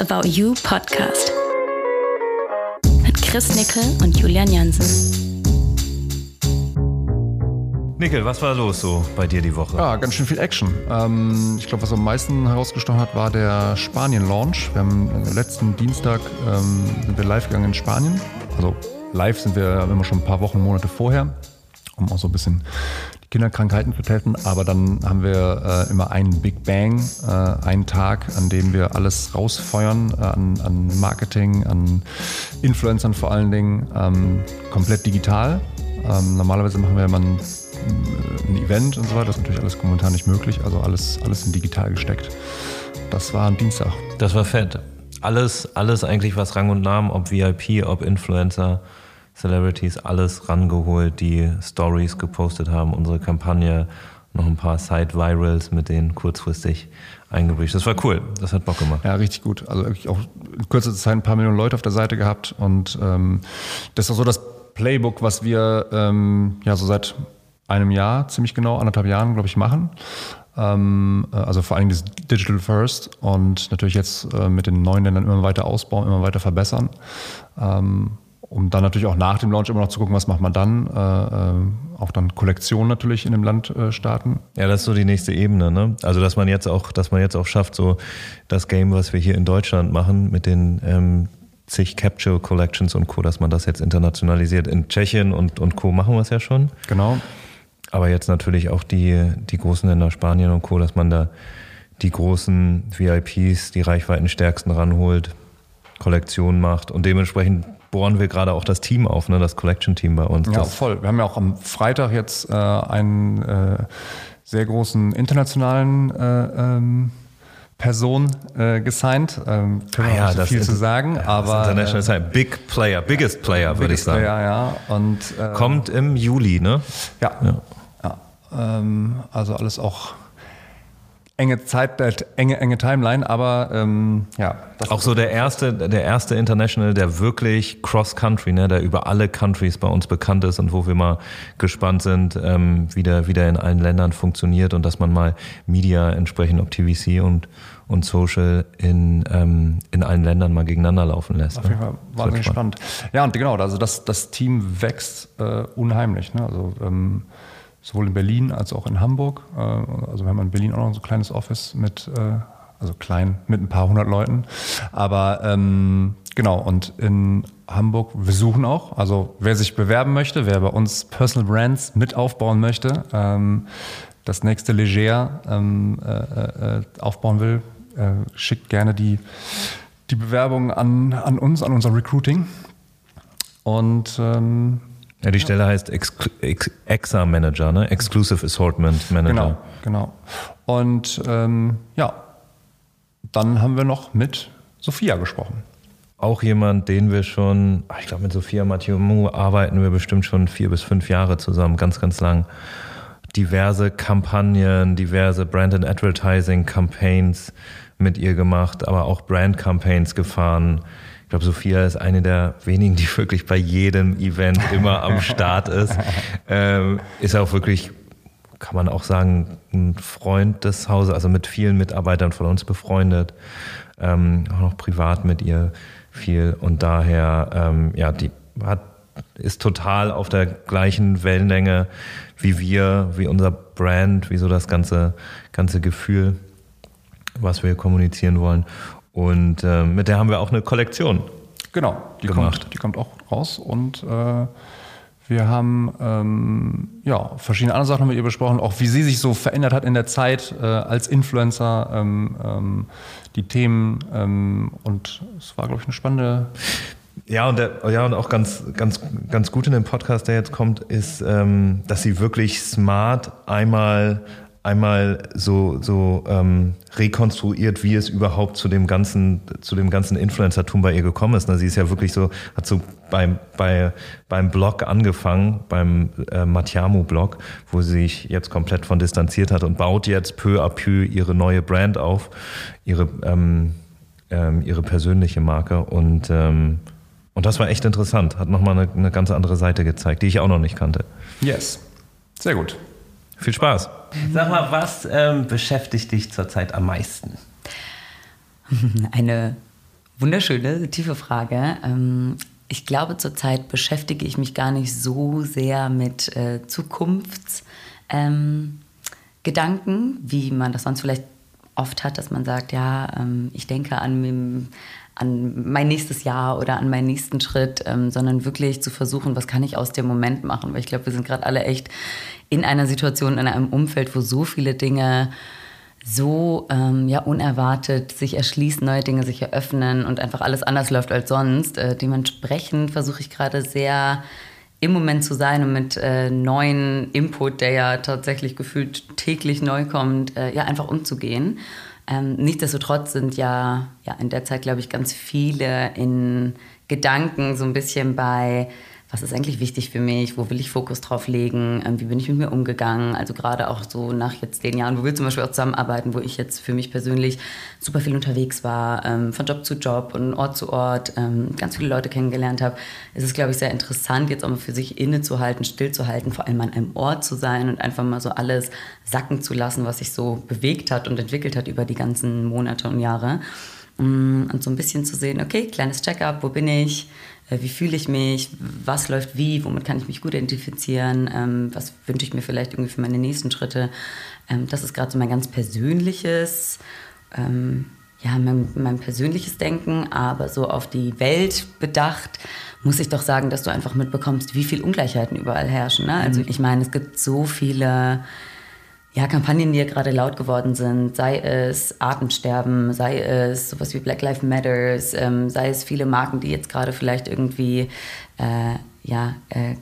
About You Podcast mit Chris Nickel und Julian Jansen. Nickel, was war los so bei dir die Woche? Ja, ganz schön viel Action. Ähm, ich glaube, was am meisten herausgestochen hat, war der Spanien-Launch. Wir haben äh, letzten Dienstag ähm, sind wir live gegangen in Spanien. Also live sind wir immer schon ein paar Wochen, Monate vorher, um auch so ein bisschen Kinderkrankheiten zu testen. Aber dann haben wir äh, immer einen Big Bang, äh, einen Tag, an dem wir alles rausfeuern äh, an, an, Marketing, an Influencern vor allen Dingen, ähm, komplett digital. Ähm, normalerweise machen wir immer ein, ein, Event und so weiter. Das ist natürlich alles momentan nicht möglich. Also alles, alles in digital gesteckt. Das war am Dienstag. Das war fett. Alles, alles eigentlich, was Rang und Namen, ob VIP, ob Influencer, Celebrities alles rangeholt, die Stories gepostet haben, unsere Kampagne, noch ein paar Side-Virals mit denen kurzfristig eingebricht. Das war cool, das hat Bock gemacht. Ja, richtig gut. Also wirklich auch in kurzer Zeit ein paar Millionen Leute auf der Seite gehabt und ähm, das ist auch so das Playbook, was wir ähm, ja so seit einem Jahr, ziemlich genau, anderthalb Jahren, glaube ich, machen. Ähm, äh, also vor allem das Digital First und natürlich jetzt äh, mit den neuen Ländern immer weiter ausbauen, immer weiter verbessern. Ähm, um dann natürlich auch nach dem Launch immer noch zu gucken, was macht man dann. Äh, äh, auch dann Kollektionen natürlich in dem Land äh, starten. Ja, das ist so die nächste Ebene, ne? Also dass man jetzt auch, dass man jetzt auch schafft, so das Game, was wir hier in Deutschland machen, mit den ähm, zig Capture Collections und Co., dass man das jetzt internationalisiert. In Tschechien und, und Co. machen wir es ja schon. Genau. Aber jetzt natürlich auch die, die großen Länder Spanien und Co., dass man da die großen VIPs, die reichweitenstärksten ranholt, Kollektionen macht und dementsprechend bohren wir gerade auch das Team auf, ne, das Collection-Team bei uns. Ja, voll. Wir haben ja auch am Freitag jetzt äh, einen äh, sehr großen internationalen äh, ähm, Person äh, gesigned. Ähm, können ah, ja, nicht so viel zu sagen, ja, aber International Sign, Big Player, Biggest Player, würde ich sagen. Player, ja. Und äh, kommt im Juli, ne? Ja. ja. ja. Ähm, also alles auch enge Zeit, äh, enge, enge Timeline, aber ähm, ja. Auch so der erste, der erste International, der wirklich Cross-Country, ne, der über alle Countries bei uns bekannt ist und wo wir mal gespannt sind, ähm, wie, der, wie der in allen Ländern funktioniert und dass man mal Media entsprechend, ob TVC und, und Social in, ähm, in allen Ländern mal gegeneinander laufen lässt. Auf jeden ne? Fall wahnsinnig spannend. spannend. Ja, und genau, also das, das Team wächst äh, unheimlich. Ne? Also ähm, sowohl in Berlin als auch in Hamburg. Äh, also wir haben in Berlin auch noch so ein kleines Office mit, äh, also klein, mit ein paar hundert Leuten. Aber ähm, genau, und in Hamburg, wir suchen auch, also wer sich bewerben möchte, wer bei uns Personal Brands mit aufbauen möchte, ähm, das nächste Leger ähm, äh, äh, aufbauen will, äh, schickt gerne die, die Bewerbung an, an uns, an unser Recruiting. Und ähm, ja, die Stelle heißt Ex Ex Exa Manager, ne? Exclusive Assortment Manager. Genau, genau. Und ähm, ja, dann haben wir noch mit Sophia gesprochen. Auch jemand, den wir schon, ich glaube, mit Sophia Mathieu arbeiten wir bestimmt schon vier bis fünf Jahre zusammen, ganz, ganz lang. Diverse Kampagnen, diverse Brand and Advertising Campaigns mit ihr gemacht, aber auch Brand Campaigns gefahren ich glaube, Sophia ist eine der wenigen, die wirklich bei jedem Event immer am Start ist. Ähm, ist auch wirklich, kann man auch sagen, ein Freund des Hauses, also mit vielen Mitarbeitern von uns befreundet. Ähm, auch noch privat mit ihr viel. Und daher, ähm, ja, die hat, ist total auf der gleichen Wellenlänge wie wir, wie unser Brand, wie so das ganze, ganze Gefühl, was wir kommunizieren wollen. Und äh, mit der haben wir auch eine Kollektion. Genau, die, gemacht. Kommt, die kommt auch raus und äh, wir haben ähm, ja, verschiedene andere Sachen mit ihr besprochen, auch wie sie sich so verändert hat in der Zeit äh, als Influencer, ähm, ähm, die Themen ähm, und es war, glaube ich, eine spannende. Ja, und, der, ja, und auch ganz, ganz, ganz gut in dem Podcast, der jetzt kommt, ist, ähm, dass sie wirklich smart einmal einmal so, so ähm, rekonstruiert, wie es überhaupt zu dem ganzen, zu dem ganzen Influencer-Tum bei ihr gekommen ist. Sie ist ja wirklich so, hat so beim, bei, beim Blog angefangen, beim äh, Matiamu-Blog, wo sie sich jetzt komplett von distanziert hat und baut jetzt peu à peu ihre neue Brand auf, ihre, ähm, ähm, ihre persönliche Marke und ähm, und das war echt interessant, hat nochmal eine, eine ganz andere Seite gezeigt, die ich auch noch nicht kannte. Yes, sehr gut. Viel Spaß. Sag mal, was ähm, beschäftigt dich zurzeit am meisten? Eine Wunderschöne, tiefe Frage. Ähm, ich glaube, zurzeit beschäftige ich mich gar nicht so sehr mit äh, Zukunftsgedanken, ähm, wie man das sonst vielleicht oft hat, dass man sagt, ja, ähm, ich denke an, an mein nächstes Jahr oder an meinen nächsten Schritt, ähm, sondern wirklich zu versuchen, was kann ich aus dem Moment machen. Weil ich glaube, wir sind gerade alle echt in einer Situation, in einem Umfeld, wo so viele Dinge so ähm, ja, unerwartet sich erschließen, neue Dinge sich eröffnen und einfach alles anders läuft als sonst. Äh, dementsprechend versuche ich gerade sehr im Moment zu sein und mit äh, neuen Input, der ja tatsächlich gefühlt täglich neu kommt, äh, ja einfach umzugehen. Ähm, nichtsdestotrotz sind ja, ja in der Zeit, glaube ich, ganz viele in Gedanken so ein bisschen bei was ist eigentlich wichtig für mich, wo will ich Fokus drauf legen, ähm, wie bin ich mit mir umgegangen. Also gerade auch so nach jetzt den Jahren, wo wir zum Beispiel auch zusammenarbeiten, wo ich jetzt für mich persönlich super viel unterwegs war, ähm, von Job zu Job und Ort zu Ort, ähm, ganz viele Leute kennengelernt habe, ist es, glaube ich, sehr interessant, jetzt auch mal für sich innezuhalten, stillzuhalten, vor allem an einem Ort zu sein und einfach mal so alles sacken zu lassen, was sich so bewegt hat und entwickelt hat über die ganzen Monate und Jahre. Mm, und so ein bisschen zu sehen, okay, kleines Check-up, wo bin ich, wie fühle ich mich, was läuft wie, womit kann ich mich gut identifizieren, ähm, was wünsche ich mir vielleicht irgendwie für meine nächsten Schritte. Ähm, das ist gerade so mein ganz persönliches, ähm, ja, mein, mein, persönliches Denken, aber so auf die Welt bedacht, muss ich doch sagen, dass du einfach mitbekommst, wie viel Ungleichheiten überall herrschen. Ne? Also mhm. ich meine, es gibt so viele ja, Kampagnen, die ja gerade laut geworden sind, sei es Artensterben, sei es sowas wie Black Lives Matters, ähm, sei es viele Marken, die jetzt gerade vielleicht irgendwie äh, ja, äh,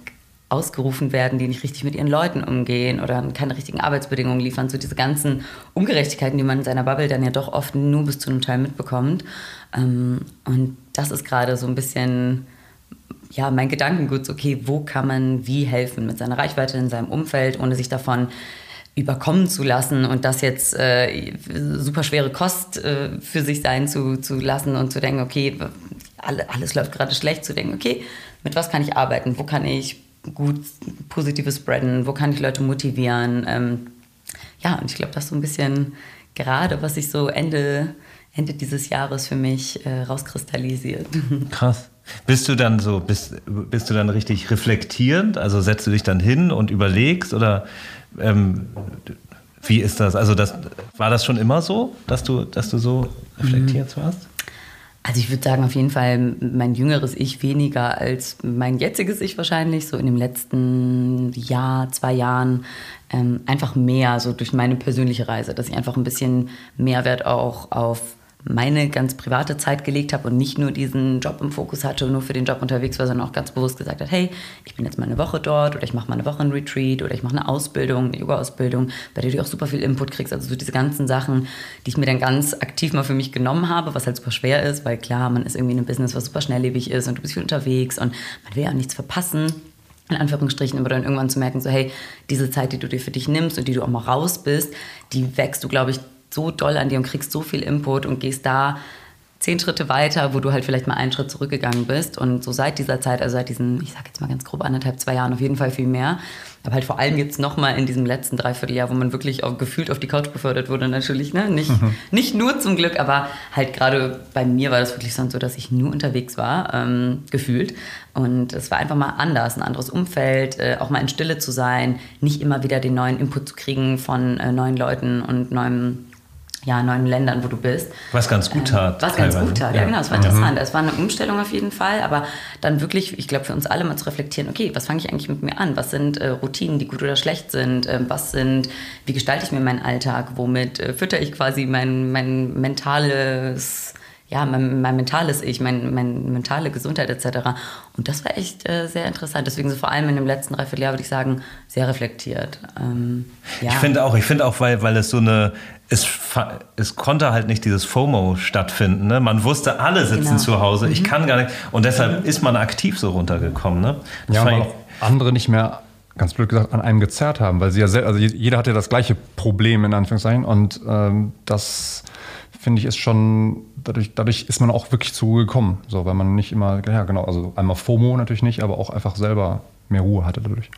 ausgerufen werden, die nicht richtig mit ihren Leuten umgehen oder keine richtigen Arbeitsbedingungen liefern. So diese ganzen Ungerechtigkeiten, die man in seiner Bubble dann ja doch oft nur bis zu einem Teil mitbekommt. Ähm, und das ist gerade so ein bisschen ja, mein Gedankengut, okay, wo kann man wie helfen mit seiner Reichweite in seinem Umfeld, ohne sich davon überkommen zu lassen und das jetzt äh, super schwere Kost äh, für sich sein zu, zu lassen und zu denken, okay, alle, alles läuft gerade schlecht, zu denken, okay, mit was kann ich arbeiten, wo kann ich gut Positives spreaden, wo kann ich Leute motivieren. Ähm, ja, und ich glaube, das ist so ein bisschen gerade, was sich so Ende, Ende dieses Jahres für mich äh, rauskristallisiert. Krass. Bist du dann so, bist, bist du dann richtig reflektierend? Also setzt du dich dann hin und überlegst oder ähm, wie ist das? Also das, war das schon immer so, dass du, dass du so reflektiert warst? Also ich würde sagen, auf jeden Fall mein jüngeres Ich weniger als mein jetziges Ich wahrscheinlich, so in dem letzten Jahr, zwei Jahren, ähm, einfach mehr, so durch meine persönliche Reise, dass ich einfach ein bisschen Mehrwert auch auf meine ganz private Zeit gelegt habe und nicht nur diesen Job im Fokus hatte und nur für den Job unterwegs war, sondern auch ganz bewusst gesagt hat, hey, ich bin jetzt mal eine Woche dort oder ich mache mal eine Woche ein Retreat oder ich mache eine Ausbildung, eine Yoga-Ausbildung, bei der du auch super viel Input kriegst. Also so diese ganzen Sachen, die ich mir dann ganz aktiv mal für mich genommen habe, was halt super schwer ist, weil klar, man ist irgendwie in einem Business, was super schnelllebig ist und du bist viel unterwegs und man will ja auch nichts verpassen in Anführungsstrichen, aber dann irgendwann zu merken, so hey, diese Zeit, die du dir für dich nimmst und die du auch mal raus bist, die wächst du, glaube ich, so doll an dir und kriegst so viel Input und gehst da zehn Schritte weiter, wo du halt vielleicht mal einen Schritt zurückgegangen bist. Und so seit dieser Zeit, also seit diesen, ich sag jetzt mal ganz grob anderthalb, zwei Jahren auf jeden Fall viel mehr. Aber halt vor allem jetzt nochmal in diesem letzten Dreivierteljahr, wo man wirklich auch gefühlt auf die Couch befördert wurde, natürlich. Ne? Nicht, mhm. nicht nur zum Glück, aber halt gerade bei mir war das wirklich so, dass ich nur unterwegs war, ähm, gefühlt. Und es war einfach mal anders, ein anderes Umfeld, äh, auch mal in Stille zu sein, nicht immer wieder den neuen Input zu kriegen von äh, neuen Leuten und neuem ja, neuen Ländern, wo du bist. Was ganz gut ähm, tat. Ähm, was ganz gut tat, ja, ja genau, es war mhm. interessant. Es war eine Umstellung auf jeden Fall, aber dann wirklich, ich glaube, für uns alle mal zu reflektieren, okay, was fange ich eigentlich mit mir an? Was sind äh, Routinen, die gut oder schlecht sind? Äh, was sind, wie gestalte ich mir meinen Alltag? Womit äh, fütter ich quasi mein, mein mentales ja, mein, mein mentales Ich, mein, meine mentale Gesundheit etc. Und das war echt äh, sehr interessant. Deswegen so vor allem in dem letzten Dreivierteljahr würde ich sagen, sehr reflektiert. Ähm, ja. Ich finde auch, ich finde auch, weil, weil es so eine, es, es konnte halt nicht dieses FOMO stattfinden. Ne? Man wusste, alle sitzen genau. zu Hause, mhm. ich kann gar nicht. Und deshalb mhm. ist man aktiv so runtergekommen. Ne? ja, weil auch andere nicht mehr ganz blöd gesagt, an einem gezerrt haben, weil sie ja sehr, also jeder hatte das gleiche Problem in Anführungszeichen und ähm, das finde ich ist schon dadurch, dadurch ist man auch wirklich zu gekommen, so weil man nicht immer ja genau, also einmal FOMO natürlich nicht, aber auch einfach selber mehr Ruhe hatte dadurch.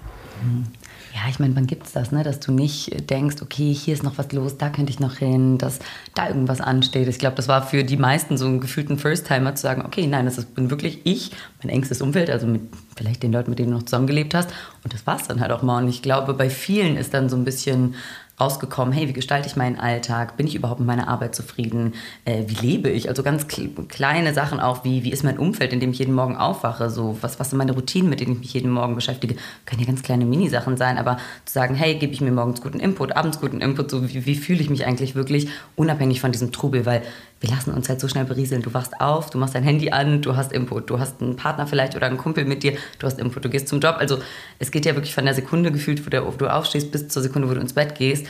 Mhm. Ja, ich meine, wann gibt es das, ne? dass du nicht denkst, okay, hier ist noch was los, da könnte ich noch hin, dass da irgendwas ansteht. Ich glaube, das war für die meisten so einen gefühlten First-Timer zu sagen, okay, nein, das ist, bin wirklich ich, mein engstes Umfeld, also mit vielleicht den Leuten, mit denen du noch zusammengelebt hast. Und das war es dann halt auch mal. Und ich glaube, bei vielen ist dann so ein bisschen rausgekommen, hey, wie gestalte ich meinen Alltag? Bin ich überhaupt mit meiner Arbeit zufrieden? Äh, wie lebe ich? Also ganz kleine Sachen auch, wie, wie ist mein Umfeld, in dem ich jeden Morgen aufwache? So, was, was sind meine Routinen, mit denen ich mich jeden Morgen beschäftige? Können ja ganz kleine Minisachen sein, aber zu sagen, hey, gebe ich mir morgens guten Input, abends guten Input, so wie, wie fühle ich mich eigentlich wirklich, unabhängig von diesem Trubel, weil wir lassen uns halt so schnell berieseln. Du wachst auf, du machst dein Handy an, du hast Input, du hast einen Partner vielleicht oder einen Kumpel mit dir, du hast Input, du gehst zum Job. Also es geht ja wirklich von der Sekunde gefühlt, wo du aufstehst, bis zur Sekunde, wo du ins Bett gehst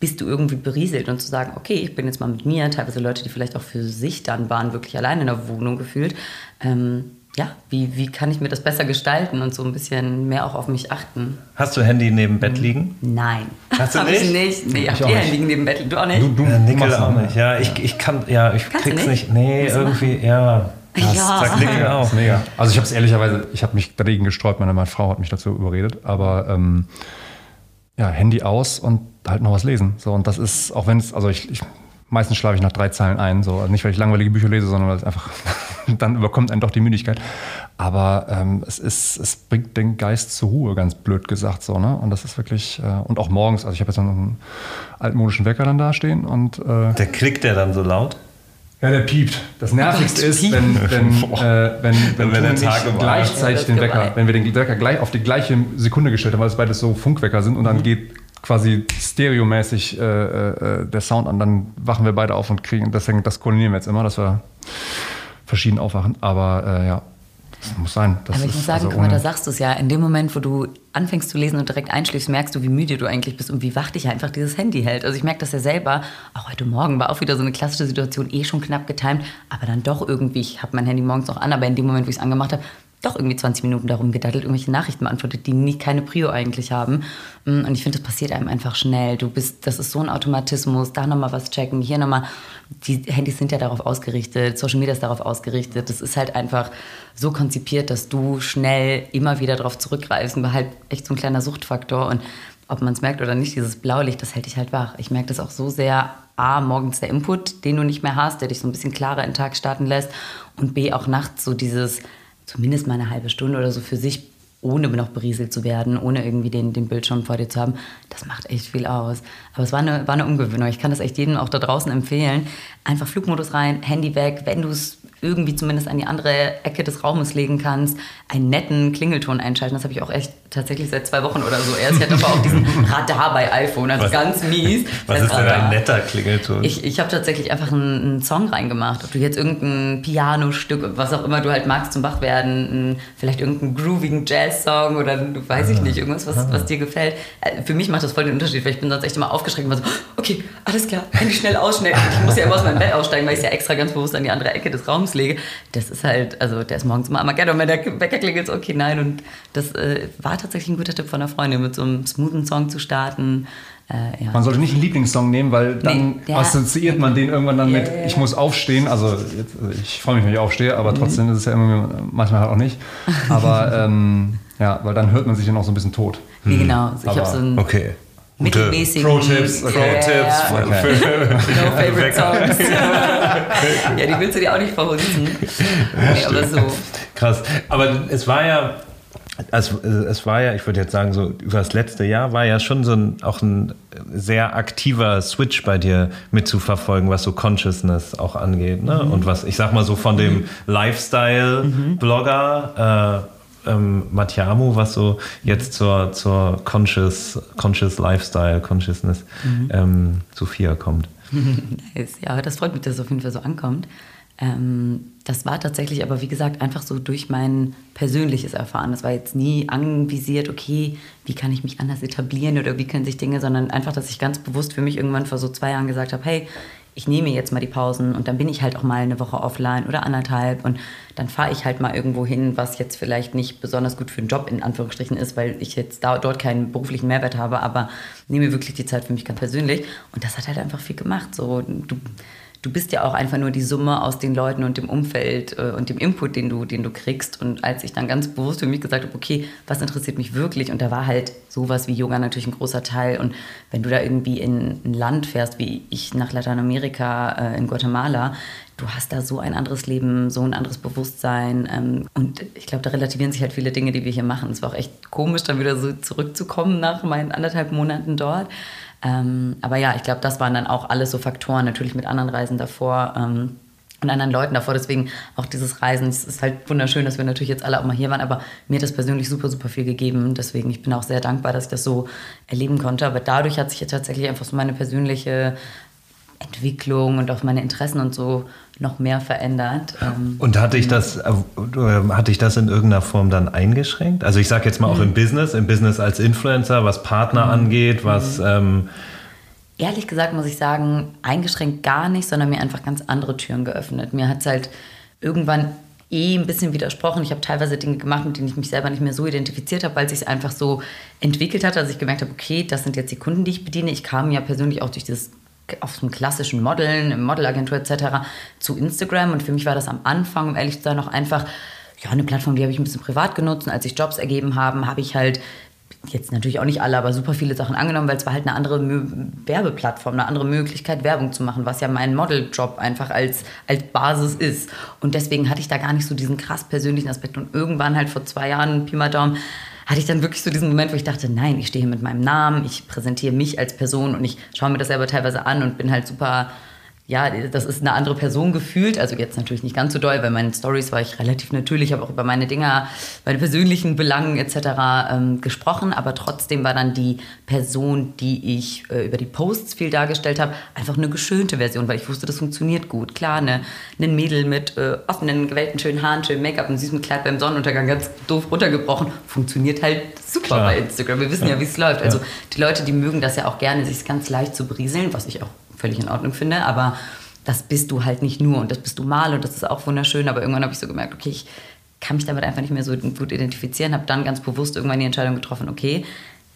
bist du irgendwie berieselt und zu sagen, okay, ich bin jetzt mal mit mir, teilweise Leute, die vielleicht auch für sich dann waren, wirklich allein in der Wohnung gefühlt. Ähm, ja, wie, wie kann ich mir das besser gestalten und so ein bisschen mehr auch auf mich achten? Hast du Handy neben Bett liegen? Nein. Hast du nicht? ich nicht. Nee, ich, ich habe Handy neben Bett. Du auch nicht? Du, du ja, Nickel auch nicht. Ja, ich, ich kann, ja, ich Kannst krieg's nicht? nicht. Nee, irgendwie, machen? ja. Das ja. sagt Nickel auch. Mega. Also ich habe es ehrlicherweise, ich habe mich dagegen gesträubt, meine, meine Frau hat mich dazu überredet, aber ähm, ja, Handy aus und halt noch was lesen. So, und das ist, auch wenn es, also ich, ich meistens schlafe ich nach drei Zeilen ein. So. Also nicht, weil ich langweilige Bücher lese, sondern weil es einfach, dann überkommt einen doch die Müdigkeit. Aber ähm, es, ist, es bringt den Geist zur Ruhe, ganz blöd gesagt. So, ne? Und das ist wirklich, äh, und auch morgens, also ich habe jetzt so einen altmodischen Wecker dann da stehen und. Äh, der klickt der dann so laut? Ja, der piept. Das Nervigste ist, wenn, wenn, äh, wenn, wenn, wenn der Tag gleichzeitig den Wecker, wenn wir den Wecker gleich auf die gleiche Sekunde gestellt haben, weil es beides so Funkwecker sind und dann mhm. geht quasi stereomäßig äh, äh, der Sound an, dann wachen wir beide auf und kriegen, deswegen, das koordinieren wir jetzt immer, dass wir verschieden aufwachen. Aber äh, ja, das muss sein. Das Aber ich muss sagen, also guck mal, da sagst du es ja. In dem Moment, wo du anfängst zu lesen und direkt einschläfst, merkst du, wie müde du eigentlich bist und wie wach dich einfach dieses Handy hält. Also ich merke das ja selber. Auch heute Morgen war auch wieder so eine klassische Situation, eh schon knapp getimt, aber dann doch irgendwie, ich habe mein Handy morgens noch an, aber in dem Moment, wo ich es angemacht habe, doch irgendwie 20 Minuten darum gedattelt, irgendwelche Nachrichten beantwortet, die nicht keine Prio eigentlich haben. Mm, und ich finde, das passiert einem einfach schnell. Du bist, das ist so ein Automatismus, da nochmal was checken, hier nochmal. Die Handys sind ja darauf ausgerichtet, Social Media ist darauf ausgerichtet. Das ist halt einfach so konzipiert, dass du schnell immer wieder darauf zurückgreifst und war halt echt so ein kleiner Suchtfaktor. Und ob man es merkt oder nicht, dieses Blaulicht, das hält dich halt wach. Ich merke das auch so sehr. A, morgens der Input, den du nicht mehr hast, der dich so ein bisschen klarer in den Tag starten lässt. Und B, auch nachts so dieses zumindest mal eine halbe Stunde oder so für sich, ohne noch berieselt zu werden, ohne irgendwie den, den Bildschirm vor dir zu haben, das macht echt viel aus. Aber es war eine, war eine Umgewöhnung. Ich kann das echt jedem auch da draußen empfehlen. Einfach Flugmodus rein, Handy weg, wenn du es irgendwie zumindest an die andere Ecke des Raumes legen kannst, einen netten Klingelton einschalten. Das habe ich auch echt tatsächlich seit zwei Wochen oder so erst. Ich hatte aber auch diesen Radar bei iPhone, also was, ganz mies. Was ist denn ein netter Klingelton? Ich, ich habe tatsächlich einfach einen, einen, Song reingemacht. Ob du jetzt irgendein Pianostück, was auch immer du halt magst zum Wachwerden, vielleicht irgendeinen groovigen Jazz-Song oder weiß ich ah. nicht, irgendwas, was, was dir gefällt. Äh, für mich macht das voll den Unterschied, weil ich bin sonst echt immer aufgeschreckt und war so, okay, alles klar, Handy schnell ausschnell. Ich muss ja immer aus meinem Bett aussteigen, weil ich es ja extra ganz bewusst an die andere Ecke des Raums lege. Das ist halt, also der ist morgens immer Armageddon, wenn der Wecker klingelt, okay, nein. Und das äh, war tatsächlich ein guter Tipp von einer Freundin, mit so einem smoothen Song zu starten. Äh, ja. Man sollte nicht einen Lieblingssong nehmen, weil dann nee, assoziiert man den irgendwann dann yeah. mit, ich muss aufstehen. Also, jetzt, also ich freue mich, wenn ich aufstehe, aber mhm. trotzdem mhm. ist es ja immer, manchmal halt auch nicht. Aber ähm, ja, weil dann hört man sich dann auch so ein bisschen tot. Wie genau. Also ich habe so ein okay mittelmäßigen Pro-Tipps, okay. Pro-Tipps für, okay. no favorite songs. ja, die willst du dir auch nicht verhunzen. Nee, aber so. Krass. Aber es war ja also es war ja, ich würde jetzt sagen, so über das letzte Jahr war ja schon so ein auch ein sehr aktiver Switch bei dir mitzuverfolgen, was so Consciousness auch angeht. Ne? Mhm. Und was, ich sag mal so von dem mhm. Lifestyle-Blogger äh, ähm, Matiamu, was so jetzt zur, zur Conscious, Conscious Lifestyle, Consciousness mhm. ähm, Sophia kommt. nice. Ja, das freut mich, dass es auf jeden Fall so ankommt. Ähm, das war tatsächlich aber, wie gesagt, einfach so durch mein persönliches Erfahren. Das war jetzt nie anvisiert, okay, wie kann ich mich anders etablieren oder wie können sich Dinge, sondern einfach, dass ich ganz bewusst für mich irgendwann vor so zwei Jahren gesagt habe, hey, ich nehme jetzt mal die Pausen und dann bin ich halt auch mal eine Woche offline oder anderthalb und dann fahre ich halt mal irgendwo hin, was jetzt vielleicht nicht besonders gut für den Job in Anführungsstrichen ist, weil ich jetzt da, dort keinen beruflichen Mehrwert habe, aber nehme wirklich die Zeit für mich ganz persönlich und das hat halt einfach viel gemacht. So, du, du bist ja auch einfach nur die Summe aus den Leuten und dem Umfeld äh, und dem Input, den du, den du kriegst. Und als ich dann ganz bewusst für mich gesagt habe, okay, was interessiert mich wirklich? Und da war halt sowas wie Yoga natürlich ein großer Teil. Und wenn du da irgendwie in ein Land fährst, wie ich nach Lateinamerika, äh, in Guatemala, du hast da so ein anderes Leben, so ein anderes Bewusstsein. Ähm, und ich glaube, da relativieren sich halt viele Dinge, die wir hier machen. Es war auch echt komisch, dann wieder so zurückzukommen nach meinen anderthalb Monaten dort. Ähm, aber ja, ich glaube, das waren dann auch alles so Faktoren, natürlich mit anderen Reisen davor. Ähm, und anderen Leuten davor. Deswegen auch dieses Reisen. Es ist halt wunderschön, dass wir natürlich jetzt alle auch mal hier waren, aber mir hat das persönlich super, super viel gegeben. Deswegen, ich bin auch sehr dankbar, dass ich das so erleben konnte. Aber dadurch hat sich ja tatsächlich einfach so meine persönliche Entwicklung und auch meine Interessen und so noch mehr verändert. Ähm, und hatte ich das, äh, hatte ich das in irgendeiner Form dann eingeschränkt? Also ich sage jetzt mal auch mhm. im Business, im Business als Influencer, was Partner mhm. angeht, was... Mhm. Ähm Ehrlich gesagt muss ich sagen, eingeschränkt gar nicht, sondern mir einfach ganz andere Türen geöffnet. Mir hat es halt irgendwann eh ein bisschen widersprochen. Ich habe teilweise Dinge gemacht, mit denen ich mich selber nicht mehr so identifiziert habe, weil es sich einfach so entwickelt hat. Also ich gemerkt habe, okay, das sind jetzt die Kunden, die ich bediene. Ich kam ja persönlich auch durch das auf einem klassischen Modeln, Modelagentur etc. zu Instagram. Und für mich war das am Anfang, um ehrlich zu sein, noch einfach ja, eine Plattform, die habe ich ein bisschen privat genutzt. Und als sich Jobs ergeben haben, habe ich halt jetzt natürlich auch nicht alle, aber super viele Sachen angenommen, weil es war halt eine andere Werbeplattform, eine andere Möglichkeit, Werbung zu machen, was ja mein Modeljob einfach als, als Basis ist. Und deswegen hatte ich da gar nicht so diesen krass persönlichen Aspekt. Und irgendwann halt vor zwei Jahren, Pi mal Daumen, hatte ich dann wirklich so diesen Moment, wo ich dachte, nein, ich stehe hier mit meinem Namen, ich präsentiere mich als Person und ich schaue mir das selber teilweise an und bin halt super ja, das ist eine andere Person gefühlt. Also jetzt natürlich nicht ganz so doll, weil meinen Stories war ich relativ natürlich, habe auch über meine Dinger, meine persönlichen Belangen etc. Ähm, gesprochen. Aber trotzdem war dann die Person, die ich äh, über die Posts viel dargestellt habe, einfach eine geschönte Version, weil ich wusste, das funktioniert gut. Klar, eine, ein Mädel mit äh, offenen, gewellten, schönen Haaren, schönem Make-up und süßem Kleid beim Sonnenuntergang ganz doof runtergebrochen, funktioniert halt super Klar. bei Instagram. Wir wissen ja, ja wie es läuft. Also die Leute, die mögen das ja auch gerne, sich ganz leicht zu brieseln, was ich auch völlig in Ordnung finde, aber das bist du halt nicht nur. Und das bist du mal und das ist auch wunderschön, aber irgendwann habe ich so gemerkt, okay, ich kann mich damit einfach nicht mehr so gut identifizieren, habe dann ganz bewusst irgendwann die Entscheidung getroffen, okay,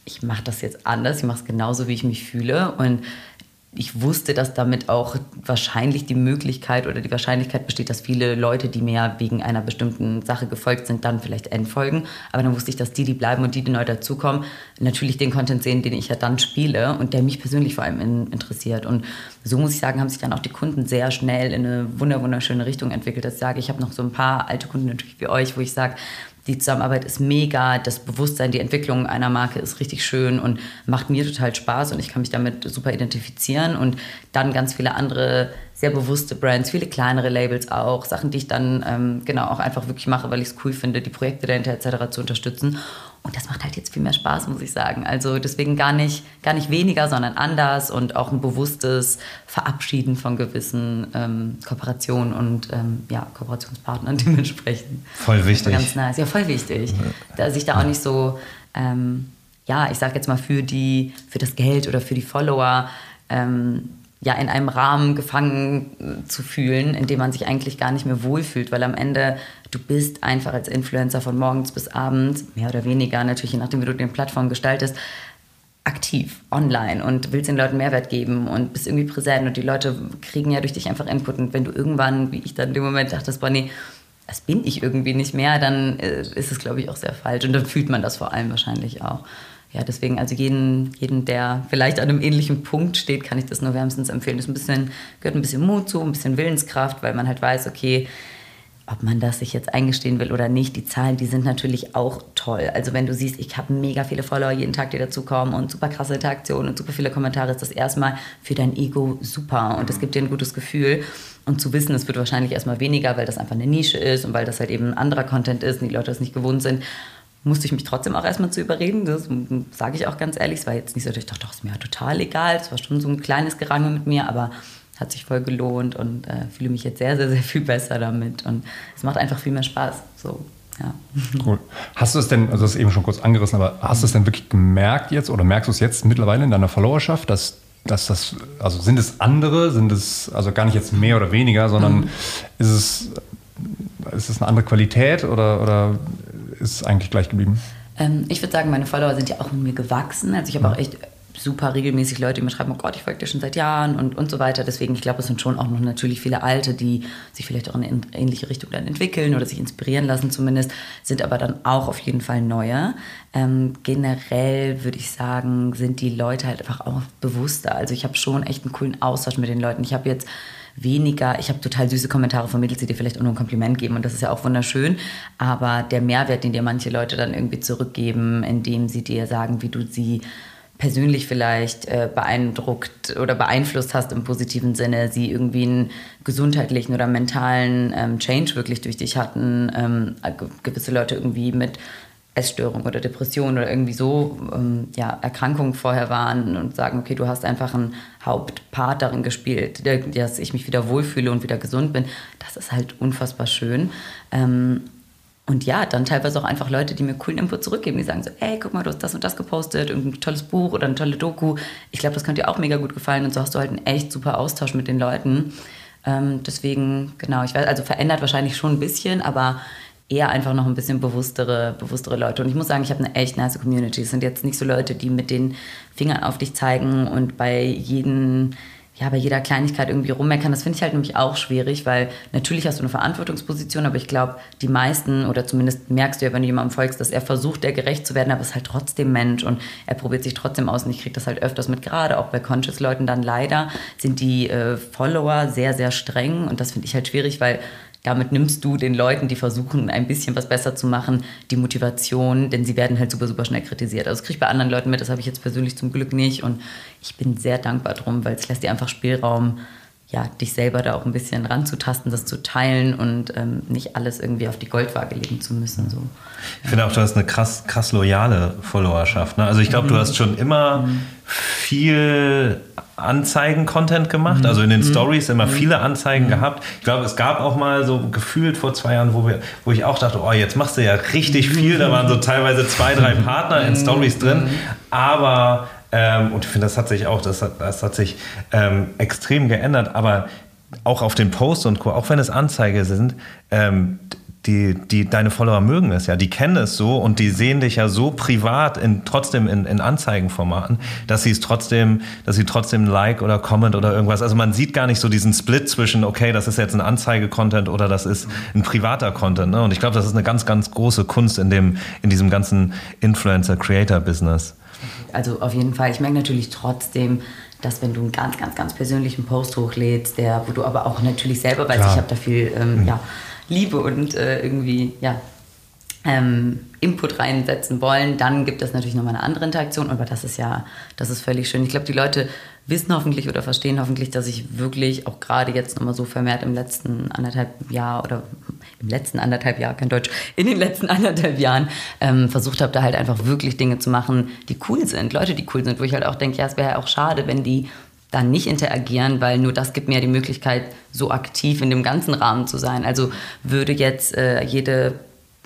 ich mache das jetzt anders, ich mache es genauso, wie ich mich fühle. Und ich wusste, dass damit auch wahrscheinlich die Möglichkeit oder die Wahrscheinlichkeit besteht, dass viele Leute, die mir wegen einer bestimmten Sache gefolgt sind, dann vielleicht entfolgen. Aber dann wusste ich, dass die, die bleiben und die, die neu dazukommen, natürlich den Content sehen, den ich ja dann spiele und der mich persönlich vor allem in, interessiert. Und so muss ich sagen, haben sich dann auch die Kunden sehr schnell in eine wunderschöne Richtung entwickelt. Ich sage, ich habe noch so ein paar alte Kunden natürlich wie euch, wo ich sage, die Zusammenarbeit ist mega, das Bewusstsein, die Entwicklung einer Marke ist richtig schön und macht mir total Spaß und ich kann mich damit super identifizieren und dann ganz viele andere sehr bewusste Brands, viele kleinere Labels auch, Sachen, die ich dann ähm, genau auch einfach wirklich mache, weil ich es cool finde, die Projekte dahinter etc. zu unterstützen und das macht halt jetzt viel mehr Spaß, muss ich sagen. Also deswegen gar nicht, gar nicht weniger, sondern anders und auch ein bewusstes Verabschieden von gewissen ähm, Kooperationen und ähm, ja, Kooperationspartnern dementsprechend. Voll wichtig. Ganz nice. Ja, voll wichtig. Dass ich da auch nicht so, ähm, ja, ich sag jetzt mal für die, für das Geld oder für die Follower ähm, ja in einem Rahmen gefangen zu fühlen, in dem man sich eigentlich gar nicht mehr wohlfühlt, weil am Ende du bist einfach als Influencer von morgens bis abends, mehr oder weniger, natürlich je nachdem, wie du den Plattform gestaltest, aktiv online und willst den Leuten Mehrwert geben und bist irgendwie präsent und die Leute kriegen ja durch dich einfach Input. Und wenn du irgendwann, wie ich dann in dem Moment dachte, boah nee, das bin ich irgendwie nicht mehr, dann äh, ist es glaube ich auch sehr falsch. Und dann fühlt man das vor allem wahrscheinlich auch. Ja, deswegen, also jeden, jeden, der vielleicht an einem ähnlichen Punkt steht, kann ich das nur wärmstens empfehlen. Das ein bisschen, gehört ein bisschen Mut zu, ein bisschen Willenskraft, weil man halt weiß, okay, ob man das sich jetzt eingestehen will oder nicht, die Zahlen, die sind natürlich auch toll. Also wenn du siehst, ich habe mega viele Follower jeden Tag, die dazukommen und super krasse Interaktionen und super viele Kommentare, ist das erstmal für dein Ego super und es gibt dir ein gutes Gefühl. Und zu wissen, es wird wahrscheinlich erstmal weniger, weil das einfach eine Nische ist und weil das halt eben ein anderer Content ist und die Leute das nicht gewohnt sind musste ich mich trotzdem auch erstmal zu überreden. Das sage ich auch ganz ehrlich. Es war jetzt nicht so, dass ich dachte, doch, ist mir total egal. Es war schon so ein kleines Gerangel mit mir, aber hat sich voll gelohnt und äh, fühle mich jetzt sehr, sehr, sehr viel besser damit. Und es macht einfach viel mehr Spaß. So, ja. Cool. Hast du es denn, also das ist eben schon kurz angerissen, aber hast du es denn wirklich gemerkt jetzt oder merkst du es jetzt mittlerweile in deiner Followerschaft, dass dass das, also sind es andere, sind es also gar nicht jetzt mehr oder weniger, sondern mhm. ist es ist es eine andere Qualität oder, oder ist eigentlich gleich geblieben? Ähm, ich würde sagen, meine Follower sind ja auch mit mir gewachsen. Also ich habe auch echt super regelmäßig Leute, die mir schreiben, oh Gott, ich folge dir schon seit Jahren und, und so weiter. Deswegen, ich glaube, es sind schon auch noch natürlich viele Alte, die sich vielleicht auch in eine ähnliche Richtung dann entwickeln oder sich inspirieren lassen zumindest, sind aber dann auch auf jeden Fall neue. Ähm, generell würde ich sagen, sind die Leute halt einfach auch bewusster. Also ich habe schon echt einen coolen Austausch mit den Leuten. Ich habe jetzt weniger, ich habe total süße Kommentare von Mädels, die dir vielleicht auch nur ein Kompliment geben und das ist ja auch wunderschön, aber der Mehrwert, den dir manche Leute dann irgendwie zurückgeben, indem sie dir sagen, wie du sie persönlich vielleicht äh, beeindruckt oder beeinflusst hast im positiven Sinne, sie irgendwie einen gesundheitlichen oder mentalen ähm, Change wirklich durch dich hatten, ähm, gewisse Leute irgendwie mit Essstörung oder Depression oder irgendwie so ähm, ja, Erkrankungen vorher waren und sagen, okay, du hast einfach einen Hauptpart darin gespielt, dass ich mich wieder wohlfühle und wieder gesund bin, das ist halt unfassbar schön. Ähm, und ja, dann teilweise auch einfach Leute, die mir coolen Input zurückgeben, die sagen so, ey, guck mal, du hast das und das gepostet, irgendein tolles Buch oder eine tolle Doku. Ich glaube, das könnte dir auch mega gut gefallen. Und so hast du halt einen echt super Austausch mit den Leuten. Ähm, deswegen, genau, ich weiß, also verändert wahrscheinlich schon ein bisschen, aber eher einfach noch ein bisschen bewusstere, bewusstere Leute. Und ich muss sagen, ich habe eine echt nice Community. Es sind jetzt nicht so Leute, die mit den Fingern auf dich zeigen und bei jedem ja, bei jeder Kleinigkeit irgendwie rummeckern, das finde ich halt nämlich auch schwierig, weil natürlich hast du eine Verantwortungsposition, aber ich glaube, die meisten, oder zumindest merkst du ja, wenn du jemandem folgst, dass er versucht, der gerecht zu werden, aber ist halt trotzdem Mensch und er probiert sich trotzdem aus und ich kriege das halt öfters mit, gerade auch bei Conscious-Leuten dann leider sind die äh, Follower sehr, sehr streng und das finde ich halt schwierig, weil damit nimmst du den Leuten, die versuchen, ein bisschen was besser zu machen, die Motivation, denn sie werden halt super, super schnell kritisiert. Also das kriege ich bei anderen Leuten mit, das habe ich jetzt persönlich zum Glück nicht. Und ich bin sehr dankbar drum, weil es lässt dir einfach Spielraum, ja, dich selber da auch ein bisschen ranzutasten, das zu teilen und ähm, nicht alles irgendwie auf die Goldwaage legen zu müssen. So. Ich finde auch, du hast eine krass, krass loyale Followerschaft. Ne? Also ich glaube, mhm. du hast schon immer mhm. viel Anzeigen-Content gemacht, mhm. also in den mhm. Stories immer mhm. viele Anzeigen mhm. gehabt. Ich glaube, es gab auch mal so gefühlt vor zwei Jahren, wo, wir, wo ich auch dachte, oh, jetzt machst du ja richtig viel. Da waren so teilweise zwei, drei Partner in Stories drin. Aber ähm, und ich finde, das hat sich auch, das hat, das hat sich ähm, extrem geändert, aber auch auf den Posts und Co., auch wenn es Anzeige sind, ähm, die, die, deine Follower mögen es ja, die kennen es so und die sehen dich ja so privat in, trotzdem in, in Anzeigenformaten, dass sie es trotzdem, dass sie trotzdem Like oder Comment oder irgendwas, also man sieht gar nicht so diesen Split zwischen, okay, das ist jetzt ein Anzeige-Content oder das ist ein privater Content. Ne? Und ich glaube, das ist eine ganz, ganz große Kunst in, dem, in diesem ganzen Influencer-Creator-Business. Also auf jeden Fall. Ich merke natürlich trotzdem, dass wenn du einen ganz, ganz, ganz persönlichen Post hochlädst, der, wo du aber auch natürlich selber weißt, Klar. ich habe da viel ähm, mhm. ja, Liebe und äh, irgendwie ja, ähm, Input reinsetzen wollen, dann gibt es natürlich nochmal eine andere Interaktion, aber das ist ja, das ist völlig schön. Ich glaube, die Leute wissen hoffentlich oder verstehen hoffentlich, dass ich wirklich auch gerade jetzt nochmal so vermehrt im letzten anderthalb Jahr oder im letzten anderthalb Jahr, kein Deutsch, in den letzten anderthalb Jahren ähm, versucht habe, da halt einfach wirklich Dinge zu machen, die cool sind, Leute, die cool sind, wo ich halt auch denke, ja, es wäre ja auch schade, wenn die dann nicht interagieren, weil nur das gibt mir die Möglichkeit, so aktiv in dem ganzen Rahmen zu sein. Also würde jetzt äh, jede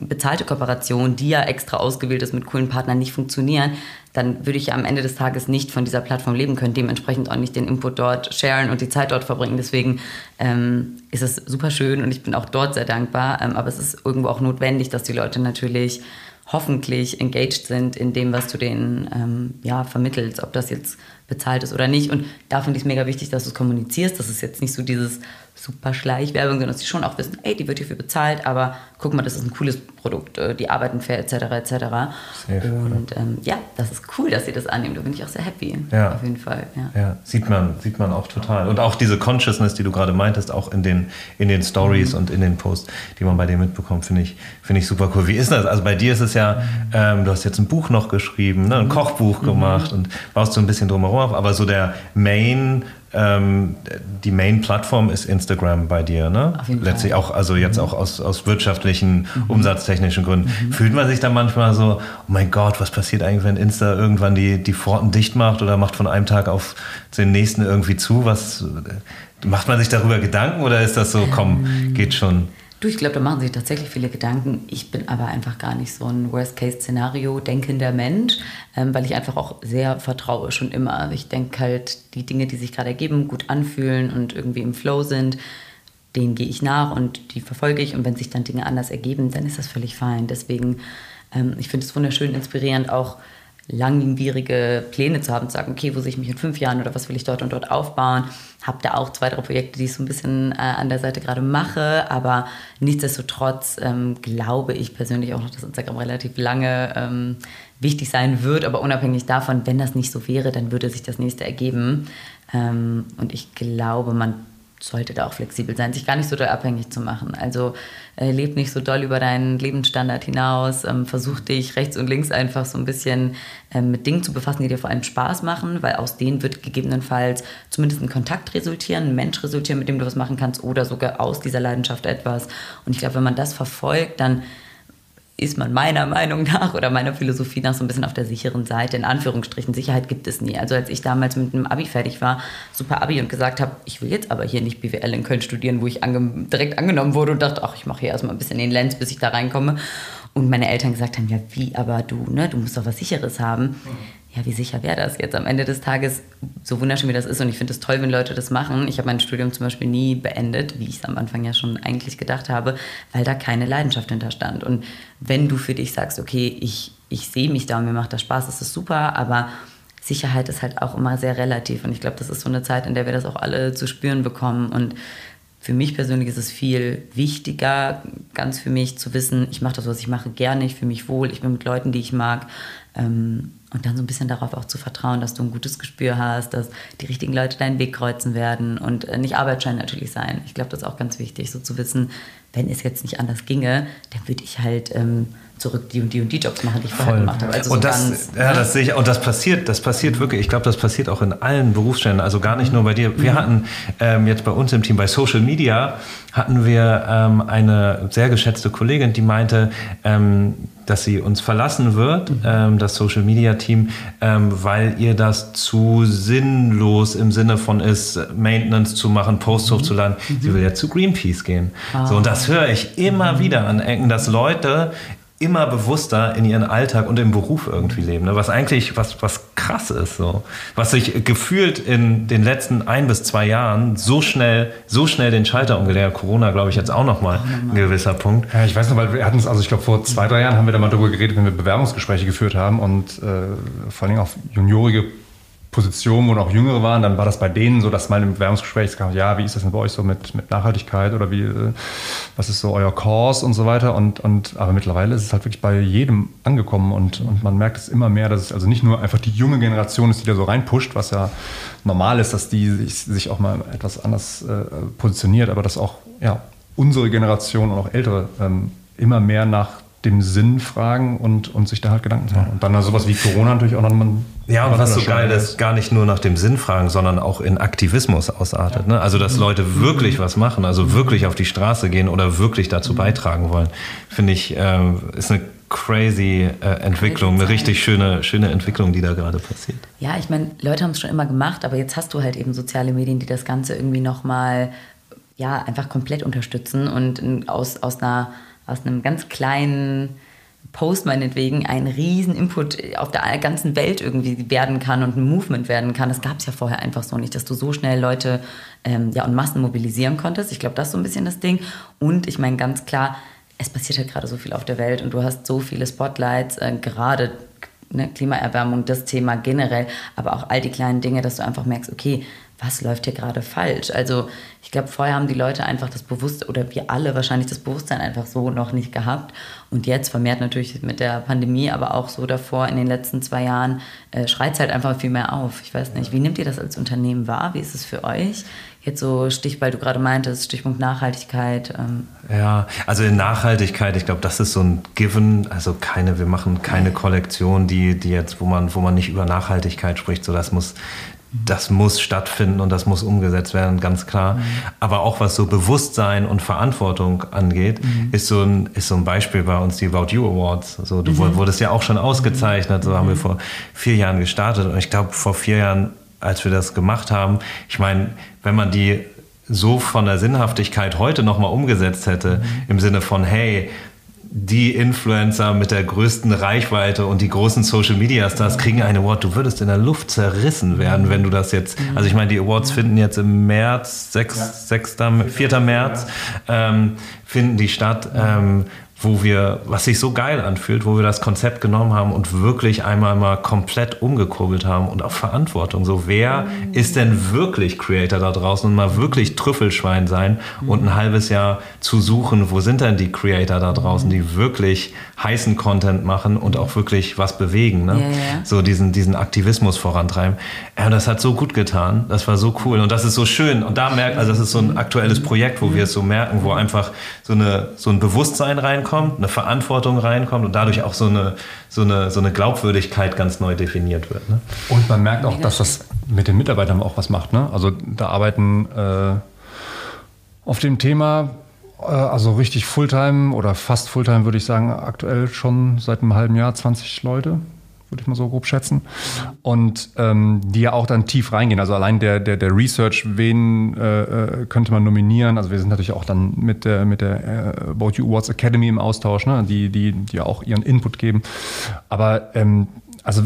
bezahlte Kooperation, die ja extra ausgewählt ist mit coolen Partnern, nicht funktionieren, dann würde ich am Ende des Tages nicht von dieser Plattform leben können, dementsprechend auch nicht den Input dort sharen und die Zeit dort verbringen. Deswegen ähm, ist es super schön und ich bin auch dort sehr dankbar. Ähm, aber es ist irgendwo auch notwendig, dass die Leute natürlich hoffentlich engaged sind in dem, was du denen ähm, ja, vermittelst, ob das jetzt bezahlt ist oder nicht. Und da finde ich es mega wichtig, dass du es kommunizierst. Das ist jetzt nicht so dieses super Schleichwerbung, sondern dass sie schon auch wissen, ey, die wird hierfür bezahlt, aber guck mal, das ist ein cooles Produkt, äh, die arbeiten fair, etc., etc. Safe, und ähm, ja, das ist cool, dass sie das annehmen, da bin ich auch sehr happy, ja. auf jeden Fall. Ja. ja, sieht, man, sieht man auch total. Und auch diese Consciousness, die du gerade meintest, auch in den, in den Stories mhm. und in den Posts, die man bei dir mitbekommt, finde ich, find ich super cool. Wie ist das? Also bei dir ist es ja, ähm, du hast jetzt ein Buch noch geschrieben, ne, ein mhm. Kochbuch mhm. gemacht und baust so ein bisschen drumherum auf, aber so der Main ähm, die Main-Plattform ist Instagram bei dir, ne? Auf jeden Letztlich Fall. auch, also jetzt mhm. auch aus, aus wirtschaftlichen, mhm. umsatztechnischen Gründen. Mhm. Fühlt man sich dann manchmal so, oh mein Gott, was passiert eigentlich, wenn Insta irgendwann die, die Pforten dicht macht oder macht von einem Tag auf den nächsten irgendwie zu? Was, macht man sich darüber Gedanken oder ist das so, komm, ähm. geht schon? Du, ich glaube, da machen sich tatsächlich viele Gedanken. Ich bin aber einfach gar nicht so ein Worst-Case-Szenario denkender Mensch, ähm, weil ich einfach auch sehr vertraue schon immer. Also ich denke halt, die Dinge, die sich gerade ergeben, gut anfühlen und irgendwie im Flow sind, denen gehe ich nach und die verfolge ich. Und wenn sich dann Dinge anders ergeben, dann ist das völlig fein. Deswegen, ähm, ich finde es wunderschön inspirierend auch langwierige Pläne zu haben, zu sagen, okay, wo sehe ich mich in fünf Jahren oder was will ich dort und dort aufbauen. Habe da auch zwei, drei Projekte, die ich so ein bisschen äh, an der Seite gerade mache, aber nichtsdestotrotz ähm, glaube ich persönlich auch noch, dass Instagram relativ lange ähm, wichtig sein wird, aber unabhängig davon, wenn das nicht so wäre, dann würde sich das nächste ergeben. Ähm, und ich glaube, man sollte da auch flexibel sein, sich gar nicht so doll abhängig zu machen. Also äh, leb nicht so doll über deinen Lebensstandard hinaus, ähm, versuch dich rechts und links einfach so ein bisschen ähm, mit Dingen zu befassen, die dir vor allem Spaß machen, weil aus denen wird gegebenenfalls zumindest ein Kontakt resultieren, ein Mensch resultieren, mit dem du was machen kannst oder sogar aus dieser Leidenschaft etwas. Und ich glaube, wenn man das verfolgt, dann ist man meiner Meinung nach oder meiner Philosophie nach so ein bisschen auf der sicheren Seite. In Anführungsstrichen, Sicherheit gibt es nie. Also als ich damals mit einem Abi fertig war, super Abi und gesagt habe, ich will jetzt aber hier nicht BWL in Köln studieren, wo ich ange direkt angenommen wurde und dachte, ach, ich mache hier erstmal ein bisschen den Lenz, bis ich da reinkomme. Und meine Eltern gesagt haben, ja wie, aber du, ne, du musst doch was Sicheres haben. Mhm ja, wie sicher wäre das jetzt am Ende des Tages, so wunderschön wie das ist und ich finde es toll, wenn Leute das machen. Ich habe mein Studium zum Beispiel nie beendet, wie ich es am Anfang ja schon eigentlich gedacht habe, weil da keine Leidenschaft hinterstand. Und wenn du für dich sagst, okay, ich, ich sehe mich da und mir macht das Spaß, das ist super, aber Sicherheit ist halt auch immer sehr relativ und ich glaube, das ist so eine Zeit, in der wir das auch alle zu spüren bekommen und für mich persönlich ist es viel wichtiger, ganz für mich zu wissen, ich mache das, was ich mache, gerne, ich fühle mich wohl, ich bin mit Leuten, die ich mag. Ähm, und dann so ein bisschen darauf auch zu vertrauen, dass du ein gutes Gespür hast, dass die richtigen Leute deinen Weg kreuzen werden und äh, nicht Arbeitsschein natürlich sein. Ich glaube, das ist auch ganz wichtig, so zu wissen, wenn es jetzt nicht anders ginge, dann würde ich halt ähm, zurück die und die und die Jobs machen, die ich vorher Voll. gemacht habe. Also und so das, ganz, ja, ne? das sehe ich, und das passiert, das passiert wirklich. Ich glaube, das passiert auch in allen Berufsstellen, also gar nicht nur bei dir. Wir mhm. hatten ähm, jetzt bei uns im Team bei Social Media hatten wir ähm, eine sehr geschätzte Kollegin, die meinte, ähm, dass sie uns verlassen wird, mhm. ähm, das Social Media Team, ähm, weil ihr das zu sinnlos im Sinne von ist, Maintenance zu machen, Posts mhm. hochzuladen. Mhm. Sie will ja zu Greenpeace gehen. Ah. So, und das höre ich immer mhm. wieder an Ecken, dass Leute immer bewusster in ihren Alltag und im Beruf irgendwie leben. Ne? Was eigentlich was, was krass ist. So. Was sich gefühlt in den letzten ein bis zwei Jahren so schnell, so schnell den Schalter umgelegt Corona, glaube ich, jetzt auch nochmal ein gewisser Punkt. Ja, ich weiß noch, weil wir hatten es, also ich glaube, vor zwei, drei Jahren haben wir da mal darüber geredet, wenn wir Bewerbungsgespräche geführt haben und äh, vor allem auch juniorige Positionen, wo auch Jüngere waren, dann war das bei denen so, dass mal im Bewerbungsgespräch kam, ja, wie ist das denn bei euch so mit, mit Nachhaltigkeit oder wie, äh, was ist so euer Kurs und so weiter. Und, und, aber mittlerweile ist es halt wirklich bei jedem angekommen und, und man merkt es immer mehr, dass es also nicht nur einfach die junge Generation ist, die da so reinpusht, was ja normal ist, dass die sich, sich auch mal etwas anders äh, positioniert, aber dass auch ja, unsere Generation und auch ältere ähm, immer mehr nach dem Sinn fragen und, und sich da halt Gedanken machen. Und dann also sowas wie Corona natürlich auch nochmal. Ja, und was so geil ist, gar nicht nur nach dem Sinn fragen, sondern auch in Aktivismus ausartet. Ne? Also, dass Leute wirklich was machen, also wirklich auf die Straße gehen oder wirklich dazu beitragen wollen, finde ich, äh, ist eine crazy äh, Entwicklung, eine richtig schöne, schöne Entwicklung, die da gerade passiert. Ja, ich meine, Leute haben es schon immer gemacht, aber jetzt hast du halt eben soziale Medien, die das Ganze irgendwie nochmal, ja, einfach komplett unterstützen und aus, aus einer aus einem ganz kleinen Post meinetwegen ein riesen Input auf der ganzen Welt irgendwie werden kann und ein Movement werden kann. Das gab es ja vorher einfach so nicht, dass du so schnell Leute ähm, ja, und Massen mobilisieren konntest. Ich glaube, das ist so ein bisschen das Ding. Und ich meine ganz klar, es passiert halt gerade so viel auf der Welt und du hast so viele Spotlights, äh, gerade ne, Klimaerwärmung, das Thema generell, aber auch all die kleinen Dinge, dass du einfach merkst, okay, was läuft hier gerade falsch? Also ich glaube, vorher haben die Leute einfach das Bewusstsein, oder wir alle wahrscheinlich das Bewusstsein einfach so noch nicht gehabt. Und jetzt vermehrt natürlich mit der Pandemie, aber auch so davor in den letzten zwei Jahren, äh, schreit es halt einfach viel mehr auf. Ich weiß nicht, wie nehmt ihr das als Unternehmen wahr? Wie ist es für euch? Jetzt so Stich, weil du gerade meintest, Stichpunkt Nachhaltigkeit. Ähm. Ja, also in Nachhaltigkeit, ich glaube, das ist so ein Given. Also keine, wir machen keine Kollektion, die, die jetzt, wo man, wo man nicht über Nachhaltigkeit spricht. So, das muss, das muss stattfinden und das muss umgesetzt werden, ganz klar. Mhm. Aber auch was so Bewusstsein und Verantwortung angeht, mhm. ist, so ein, ist so ein Beispiel bei uns die About You Awards. So, du mhm. wurdest ja auch schon ausgezeichnet, so haben wir mhm. vor vier Jahren gestartet. Und ich glaube, vor vier Jahren, als wir das gemacht haben, ich meine, wenn man die so von der Sinnhaftigkeit heute nochmal umgesetzt hätte, mhm. im Sinne von, hey, die Influencer mit der größten Reichweite und die großen Social Media Stars kriegen einen Award. Du würdest in der Luft zerrissen werden, wenn du das jetzt. Also ich meine, die Awards finden jetzt im März, 6, ja. 6. 4. März, ähm, finden die statt. Ähm, wo wir, was sich so geil anfühlt, wo wir das Konzept genommen haben und wirklich einmal mal komplett umgekurbelt haben und auch Verantwortung. So, wer mhm. ist denn wirklich Creator da draußen und mal wirklich Trüffelschwein sein mhm. und ein halbes Jahr zu suchen, wo sind denn die Creator da draußen, die wirklich heißen Content machen und auch wirklich was bewegen, ne? Ja, ja. So diesen, diesen Aktivismus vorantreiben. Ja, das hat so gut getan. Das war so cool und das ist so schön. Und da merkt, also das ist so ein aktuelles Projekt, wo wir es so merken, wo einfach so eine, so ein Bewusstsein reinkommt eine Verantwortung reinkommt und dadurch auch so eine, so eine, so eine Glaubwürdigkeit ganz neu definiert wird. Ne? Und man merkt auch, dass das mit den Mitarbeitern auch was macht. Ne? Also da arbeiten äh, auf dem Thema äh, also richtig Fulltime oder fast Fulltime würde ich sagen, aktuell schon seit einem halben Jahr 20 Leute würde ich mal so grob schätzen. Und ähm, die ja auch dann tief reingehen. Also allein der, der, der Research, wen äh, äh, könnte man nominieren? Also wir sind natürlich auch dann mit der, mit der äh, About You Awards Academy im Austausch, ne? die, die, die auch ihren Input geben. Aber ähm, also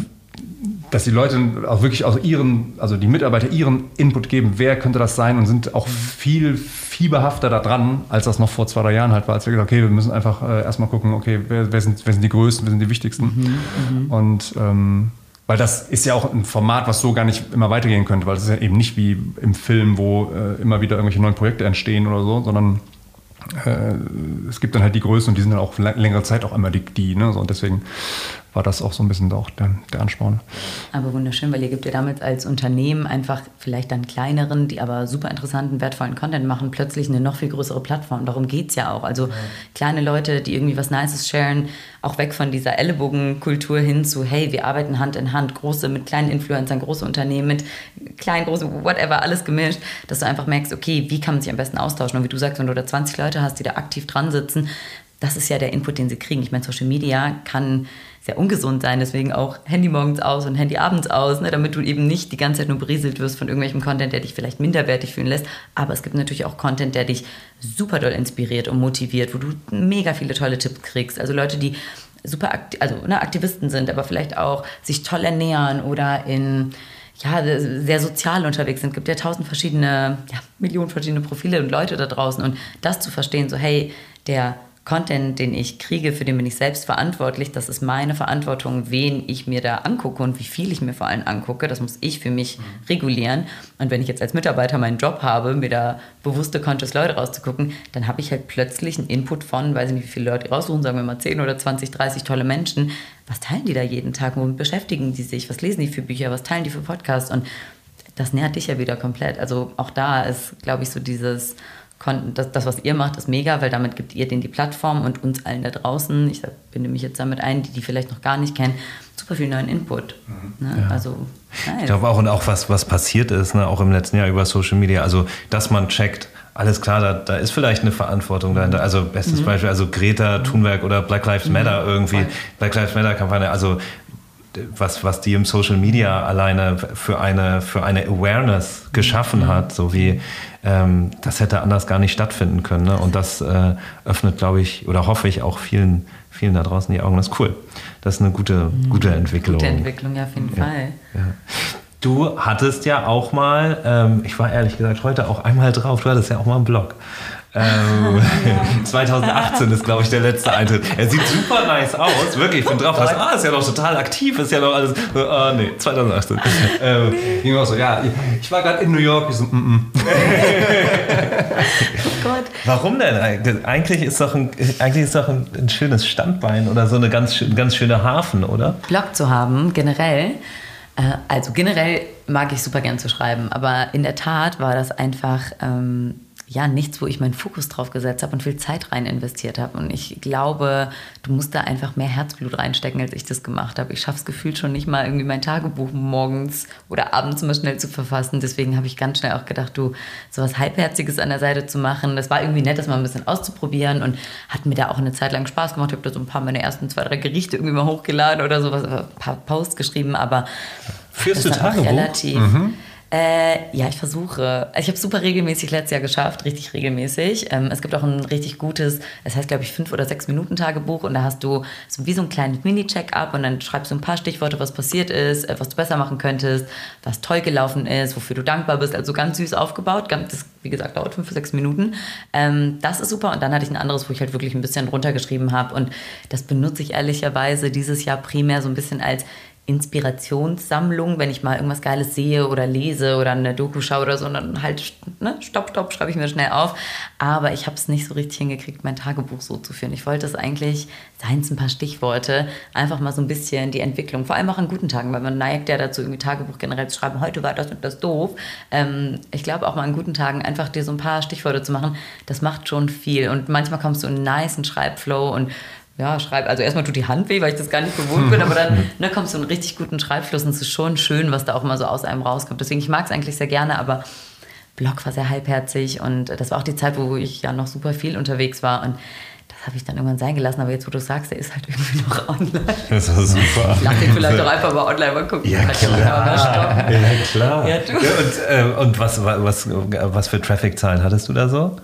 dass die Leute auch wirklich aus ihren, also die Mitarbeiter ihren Input geben, wer könnte das sein und sind auch viel fieberhafter da dran, als das noch vor zwei, drei Jahren halt war, als wir gesagt okay, wir müssen einfach äh, erstmal gucken, okay, wer, wer, sind, wer sind die Größten, wer sind die Wichtigsten. Mhm, mhm, und ähm, weil das ist ja auch ein Format, was so gar nicht immer weitergehen könnte, weil es ist ja eben nicht wie im Film, wo äh, immer wieder irgendwelche neuen Projekte entstehen oder so, sondern äh, es gibt dann halt die Größen und die sind dann auch längere Zeit auch immer die, die ne? so, und deswegen war das auch so ein bisschen auch der, der Ansporn. Aber wunderschön, weil ihr gibt ja damit als Unternehmen einfach vielleicht dann kleineren, die aber super interessanten, wertvollen Content machen, plötzlich eine noch viel größere Plattform. Darum geht es ja auch. Also ja. kleine Leute, die irgendwie was Nices sharen, auch weg von dieser Ellenbogenkultur hin zu, hey, wir arbeiten Hand in Hand, große mit kleinen Influencern, große Unternehmen mit kleinen, großen, whatever, alles gemischt, dass du einfach merkst, okay, wie kann man sich am besten austauschen? Und wie du sagst, wenn du da 20 Leute hast, die da aktiv dran sitzen, das ist ja der Input, den sie kriegen. Ich meine, Social Media kann sehr ungesund sein, deswegen auch Handy morgens aus und Handy abends aus, ne, damit du eben nicht die ganze Zeit nur berieselt wirst von irgendwelchem Content, der dich vielleicht minderwertig fühlen lässt. Aber es gibt natürlich auch Content, der dich super doll inspiriert und motiviert, wo du mega viele tolle Tipps kriegst. Also Leute, die super Akti also, ne, Aktivisten sind, aber vielleicht auch sich toll ernähren oder in ja, sehr sozial unterwegs sind. Es gibt ja tausend verschiedene, ja, Millionen verschiedene Profile und Leute da draußen. Und das zu verstehen, so hey, der Content, den ich kriege, für den bin ich selbst verantwortlich. Das ist meine Verantwortung, wen ich mir da angucke und wie viel ich mir vor allem angucke. Das muss ich für mich mhm. regulieren. Und wenn ich jetzt als Mitarbeiter meinen Job habe, mir da bewusste, conscious Leute rauszugucken, dann habe ich halt plötzlich einen Input von, weiß ich nicht, wie viele Leute raussuchen, sagen wir mal 10 oder 20, 30 tolle Menschen. Was teilen die da jeden Tag? Womit beschäftigen die sich? Was lesen die für Bücher? Was teilen die für Podcasts? Und das nährt dich ja wieder komplett. Also auch da ist, glaube ich, so dieses das, das, was ihr macht, ist mega, weil damit gibt ihr denen die Plattform und uns allen da draußen, ich binde mich jetzt damit ein, die die vielleicht noch gar nicht kennen, super viel neuen Input. Mhm. Ne? Ja. Also, nice. Ich glaube auch, und auch was, was passiert ist, ne? auch im letzten Jahr über Social Media, also dass man checkt, alles klar, da, da ist vielleicht eine Verantwortung dahinter. Also bestes mhm. Beispiel, also Greta Thunberg oder Black Lives mhm. Matter irgendwie, Black Lives Matter Kampagne, also was, was die im Social Media alleine für eine, für eine Awareness geschaffen mhm. hat, so wie ähm, das hätte anders gar nicht stattfinden können. Ne? Und das äh, öffnet, glaube ich, oder hoffe ich auch vielen, vielen da draußen die Augen. Das ist cool. Das ist eine gute, gute Entwicklung. Gute Entwicklung, ja, auf jeden ja. Fall. Ja. Du hattest ja auch mal, ähm, ich war ehrlich gesagt heute auch einmal drauf, du hattest ja auch mal einen Blog. Ähm, ja. 2018 ist, glaube ich, der letzte Eintritt. Er sieht super nice aus, wirklich. Ich bin drauf. Was, ah, ist ja noch total aktiv, ist ja noch alles. Ah, nee, 2018. Ähm, ich war so, ja, ich war gerade in New York. Ich so, mm -mm. oh Gott. Warum denn? Eigentlich ist doch ein, eigentlich ist doch ein, ein schönes Standbein oder so eine ganz, ganz schöne Hafen, oder? Blog zu haben, generell. Äh, also generell mag ich super gern zu schreiben, aber in der Tat war das einfach ähm, ja nichts, wo ich meinen Fokus drauf gesetzt habe und viel Zeit rein investiert habe. Und ich glaube, du musst da einfach mehr Herzblut reinstecken, als ich das gemacht habe. Ich schaffe es gefühlt schon nicht mal irgendwie mein Tagebuch morgens oder abends mal schnell zu verfassen. Deswegen habe ich ganz schnell auch gedacht, du, so was Halbherziges an der Seite zu machen. Das war irgendwie nett, das mal ein bisschen auszuprobieren und hat mir da auch eine Zeit lang Spaß gemacht. Ich habe da so ein paar meiner ersten zwei, drei Gerichte irgendwie mal hochgeladen oder sowas, ein paar Posts geschrieben, aber Führst du Tagebuch? relativ. Mhm Äh, ja, ich versuche. Ich habe super regelmäßig letztes Jahr geschafft, richtig regelmäßig. Ähm, es gibt auch ein richtig gutes, es heißt glaube ich fünf oder sechs Minuten Tagebuch und da hast du so wie so ein kleines Mini-Check-up und dann schreibst du ein paar Stichworte, was passiert ist, äh, was du besser machen könntest, was toll gelaufen ist, wofür du dankbar bist. Also ganz süß aufgebaut. Das, wie gesagt, dauert fünf, sechs Minuten. Ähm, das ist super. Und dann hatte ich ein anderes, wo ich halt wirklich ein bisschen runtergeschrieben habe und das benutze ich ehrlicherweise dieses Jahr primär so ein bisschen als Inspirationssammlung, wenn ich mal irgendwas Geiles sehe oder lese oder eine Doku schaue oder so, dann halt, ne, stopp, stopp, schreibe ich mir schnell auf. Aber ich habe es nicht so richtig hingekriegt, mein Tagebuch so zu führen. Ich wollte es eigentlich, seien es ein paar Stichworte, einfach mal so ein bisschen die Entwicklung, vor allem auch an guten Tagen, weil man neigt ja dazu, irgendwie Tagebuch generell zu schreiben, heute war das und das doof. Ähm, ich glaube auch mal an guten Tagen einfach dir so ein paar Stichworte zu machen, das macht schon viel. Und manchmal kommst du in einen nice Schreibflow und ja, schreib, also erstmal tut die Hand weh, weil ich das gar nicht gewohnt bin, aber dann ne, kommst du in einen richtig guten Schreibfluss und es ist schon schön, was da auch immer so aus einem rauskommt. Deswegen, ich mag es eigentlich sehr gerne, aber Blog war sehr halbherzig und das war auch die Zeit, wo ich ja noch super viel unterwegs war und das habe ich dann irgendwann sein gelassen, aber jetzt, wo du sagst, der ist halt irgendwie noch online. Das ist super. Ich lasse den vielleicht doch einfach mal online mal gucken. Ja, klar. Ja, klar. Ja, ja, und, äh, und was, was, was für Traffic-Zahlen hattest du da so?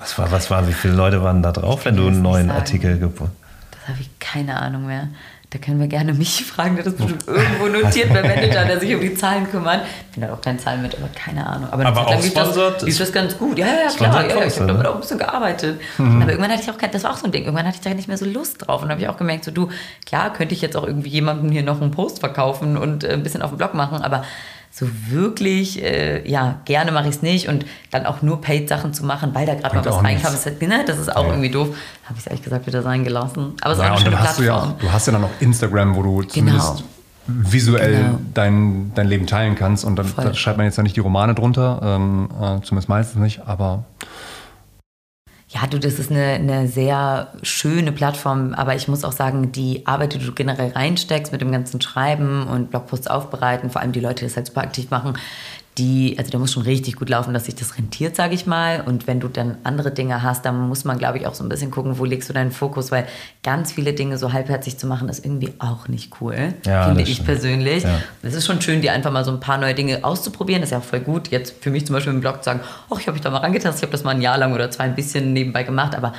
Was war, was war, wie viele Leute waren da drauf, wenn du einen neuen Artikel gefunden Das habe ich keine Ahnung mehr. Da können wir gerne mich fragen, der das bestimmt irgendwo notiert beim Manager, der sich um die Zahlen kümmert. Ich bin da auch keine Zahlen mit, aber keine Ahnung. Aber, aber auch sponsort? Das, lief das ganz gut. Ja, ja, klar. Ja, ich habe damit auch ein bisschen gearbeitet. Mhm. Aber irgendwann hatte ich auch kein, das war auch so ein Ding, irgendwann hatte ich da nicht mehr so Lust drauf. Und dann habe ich auch gemerkt, so du, klar könnte ich jetzt auch irgendwie jemandem hier noch einen Post verkaufen und äh, ein bisschen auf dem Blog machen, aber so wirklich, äh, ja, gerne mache ich es nicht und dann auch nur Paid-Sachen zu machen, weil da gerade mal was reinkam, ist halt, ne, das ist auch ja. irgendwie doof. Habe ich es ehrlich gesagt wieder sein gelassen. Aber es ja, ist auch eine schöne hast Du, ja, du hast ja dann auch Instagram, wo du genau. zumindest visuell genau. dein, dein Leben teilen kannst und dann, da schreibt man jetzt ja nicht die Romane drunter, ähm, äh, zumindest meistens nicht, aber ja, du, das ist eine, eine sehr schöne Plattform, aber ich muss auch sagen, die Arbeit, die du generell reinsteckst mit dem ganzen Schreiben und Blogposts aufbereiten, vor allem die Leute, die das halt super aktiv machen, die, also der muss schon richtig gut laufen, dass sich das rentiert, sage ich mal. Und wenn du dann andere Dinge hast, dann muss man, glaube ich, auch so ein bisschen gucken, wo legst du deinen Fokus, weil ganz viele Dinge so halbherzig zu machen, ist irgendwie auch nicht cool, ja, finde ich stimmt. persönlich. Ja. Es ist schon schön, dir einfach mal so ein paar neue Dinge auszuprobieren. Das ist ja auch voll gut. Jetzt für mich zum Beispiel im Blog zu sagen, oh, ich habe mich da mal rangetastet, ich habe das mal ein Jahr lang oder zwei ein bisschen nebenbei gemacht, aber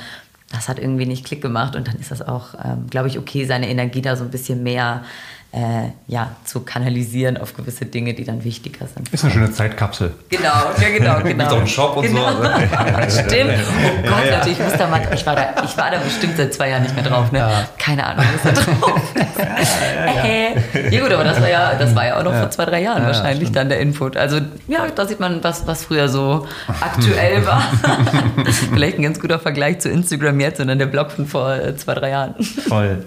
das hat irgendwie nicht Klick gemacht und dann ist das auch, ähm, glaube ich, okay, seine Energie da so ein bisschen mehr äh, ja, zu kanalisieren auf gewisse Dinge, die dann wichtiger sind. Ist eine schöne Zeitkapsel. Genau, ja genau, genau. Gibt auch einen Shop und genau. so. Stimmt. Oh Gott, ja, ja. natürlich, ich, muss da mal, ich, war da, ich war da bestimmt seit zwei Jahren nicht mehr drauf. Ne? Ja. Keine Ahnung, was da drauf ist. Ja, ja, gut, aber das war ja, das war ja auch noch vor zwei, drei Jahren wahrscheinlich dann der Input. Also ja, da sieht man, was, was früher so aktuell war. Vielleicht ein ganz guter Vergleich zu Instagram jetzt und dann der Blog von vor äh, zwei, drei Jahren. Voll.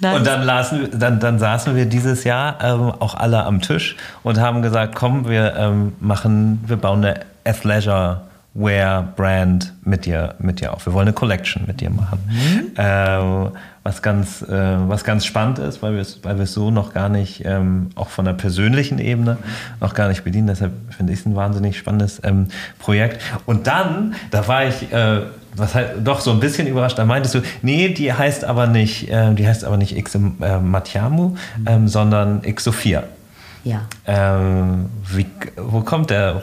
Nice. Und dann, lasen, dann, dann saßen wir dieses Jahr ähm, auch alle am Tisch und haben gesagt, komm, wir ähm, machen, wir bauen eine Athleisure Wear Brand mit dir, mit dir auf. Wir wollen eine Collection mit dir machen. Mhm. Ähm, was ganz, äh, was ganz spannend ist, weil wir es, weil so noch gar nicht, ähm, auch von der persönlichen Ebene, noch gar nicht bedienen. Deshalb finde ich es ein wahnsinnig spannendes ähm, Projekt. Und dann, da war ich, äh, was halt doch so ein bisschen überrascht. Da meintest du, nee, die heißt aber nicht, äh, die heißt aber nicht X äh, Matiamu, ähm, sondern X Sophia. Ja. Ähm, wie, wo kommt der?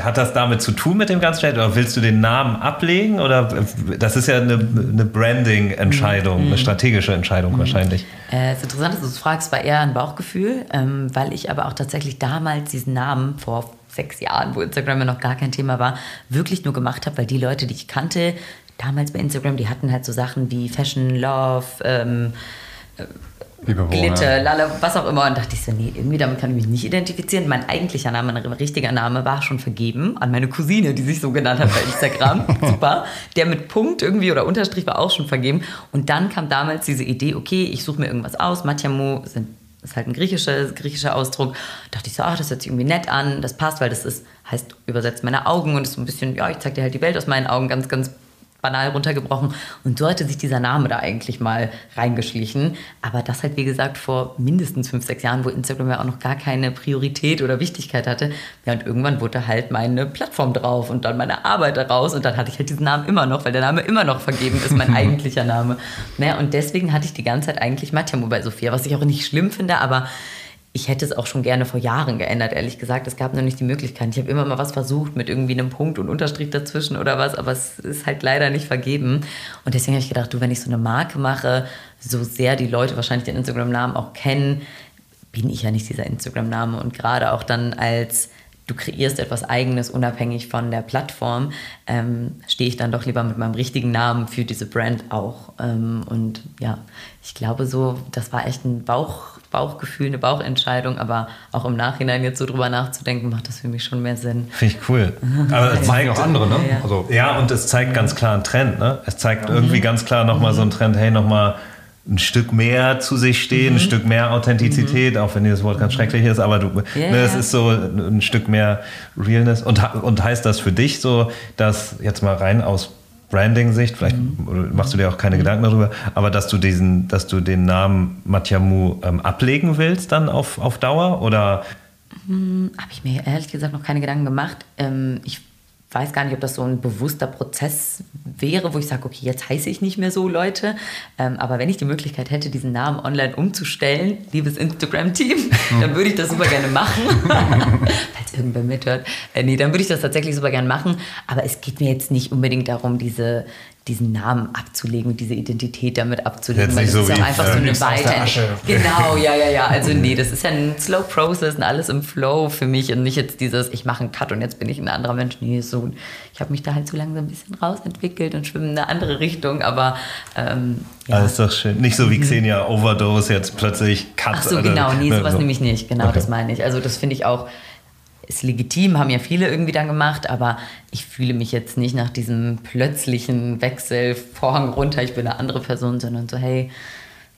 Hat das damit zu tun mit dem ganzen Chat oder willst du den Namen ablegen? Oder das ist ja eine, eine Branding-Entscheidung, mhm. eine strategische Entscheidung mhm. wahrscheinlich. Äh, es ist interessant, dass du es fragst, war eher ein Bauchgefühl, ähm, weil ich aber auch tatsächlich damals diesen Namen vor sechs Jahren, wo Instagram ja noch gar kein Thema war, wirklich nur gemacht habe, weil die Leute, die ich kannte, damals bei Instagram, die hatten halt so Sachen wie Fashion, Love, ähm, Glitter, Lala, was auch immer. Und dachte ich so, nee, irgendwie damit kann ich mich nicht identifizieren. Mein eigentlicher Name, mein richtiger Name war schon vergeben an meine Cousine, die sich so genannt hat bei Instagram. Super. Der mit Punkt irgendwie oder Unterstrich war auch schon vergeben. Und dann kam damals diese Idee, okay, ich suche mir irgendwas aus. Matjamo sind ist halt ein griechischer, griechischer Ausdruck. Da dachte ich so, ach, das hört sich irgendwie nett an, das passt, weil das ist, heißt übersetzt meine Augen und ist so ein bisschen, ja, ich zeig dir halt die Welt aus meinen Augen, ganz, ganz banal runtergebrochen. Und so hatte sich dieser Name da eigentlich mal reingeschlichen. Aber das halt, wie gesagt, vor mindestens fünf, sechs Jahren, wo Instagram ja auch noch gar keine Priorität oder Wichtigkeit hatte. Ja, und irgendwann wurde halt meine Plattform drauf und dann meine Arbeit daraus. Und dann hatte ich halt diesen Namen immer noch, weil der Name immer noch vergeben ist, mein eigentlicher Name. Naja, und deswegen hatte ich die ganze Zeit eigentlich Matjamu bei Sophia, was ich auch nicht schlimm finde, aber ich hätte es auch schon gerne vor Jahren geändert, ehrlich gesagt. Es gab noch nicht die Möglichkeit. Ich habe immer mal was versucht mit irgendwie einem Punkt und Unterstrich dazwischen oder was, aber es ist halt leider nicht vergeben. Und deswegen habe ich gedacht, du, wenn ich so eine Marke mache, so sehr die Leute wahrscheinlich den Instagram-Namen auch kennen, bin ich ja nicht dieser Instagram-Name. Und gerade auch dann als du kreierst etwas Eigenes unabhängig von der Plattform, ähm, stehe ich dann doch lieber mit meinem richtigen Namen für diese Brand auch. Ähm, und ja, ich glaube so, das war echt ein Bauch, Bauchgefühl, eine Bauchentscheidung, aber auch im Nachhinein jetzt so drüber nachzudenken, macht das für mich schon mehr Sinn. Finde ich cool. Aber es zeigt auch andere, ne? Ja. Also, Ja, und es zeigt ganz klar einen Trend. Ne? Es zeigt irgendwie ganz klar nochmal so einen Trend, hey, nochmal ein Stück mehr zu sich stehen, ein Stück mehr Authentizität, auch wenn dieses Wort ganz schrecklich ist, aber du, Ja, ne, es ja. ist so ein Stück mehr Realness. Und, und heißt das für dich so, dass jetzt mal rein aus Branding-Sicht, vielleicht oder machst du dir auch keine Gedanken darüber, aber dass du diesen, dass du den Namen Matjamu ähm, ablegen willst dann auf, auf Dauer oder Habe ich mir ehrlich gesagt noch keine Gedanken gemacht. Ähm, ich weiß gar nicht, ob das so ein bewusster Prozess wäre, wo ich sage, okay, jetzt heiße ich nicht mehr so, Leute. Ähm, aber wenn ich die Möglichkeit hätte, diesen Namen online umzustellen, liebes Instagram-Team, dann würde ich das super gerne machen. Falls irgendwer mithört. Äh, nee, dann würde ich das tatsächlich super gerne machen. Aber es geht mir jetzt nicht unbedingt darum, diese, diesen Namen abzulegen und diese Identität damit abzulegen. Weil das so ist auch einfach so eine. Asche. Genau, ja, ja, ja. Also nee, das ist ja ein Slow Process und alles im Flow für mich und nicht jetzt dieses, ich mache einen Cut und jetzt bin ich ein anderer Mensch. Nee, so, ich habe mich da halt so langsam ein bisschen rausentwickelt und schwimme in eine andere Richtung, aber ähm, ja. Ja. ist doch schön. Nicht so wie Xenia Overdose jetzt plötzlich Cut. Ach so, genau, nee, ne, sowas so. nehme ich nicht. Genau, Okay. das meine ich. Also das finde ich auch, ist legitim, haben ja viele irgendwie dann gemacht, aber ich fühle mich jetzt nicht nach diesem plötzlichen Wechsel, Vorhang runter, ich bin eine andere Person, sondern so, hey,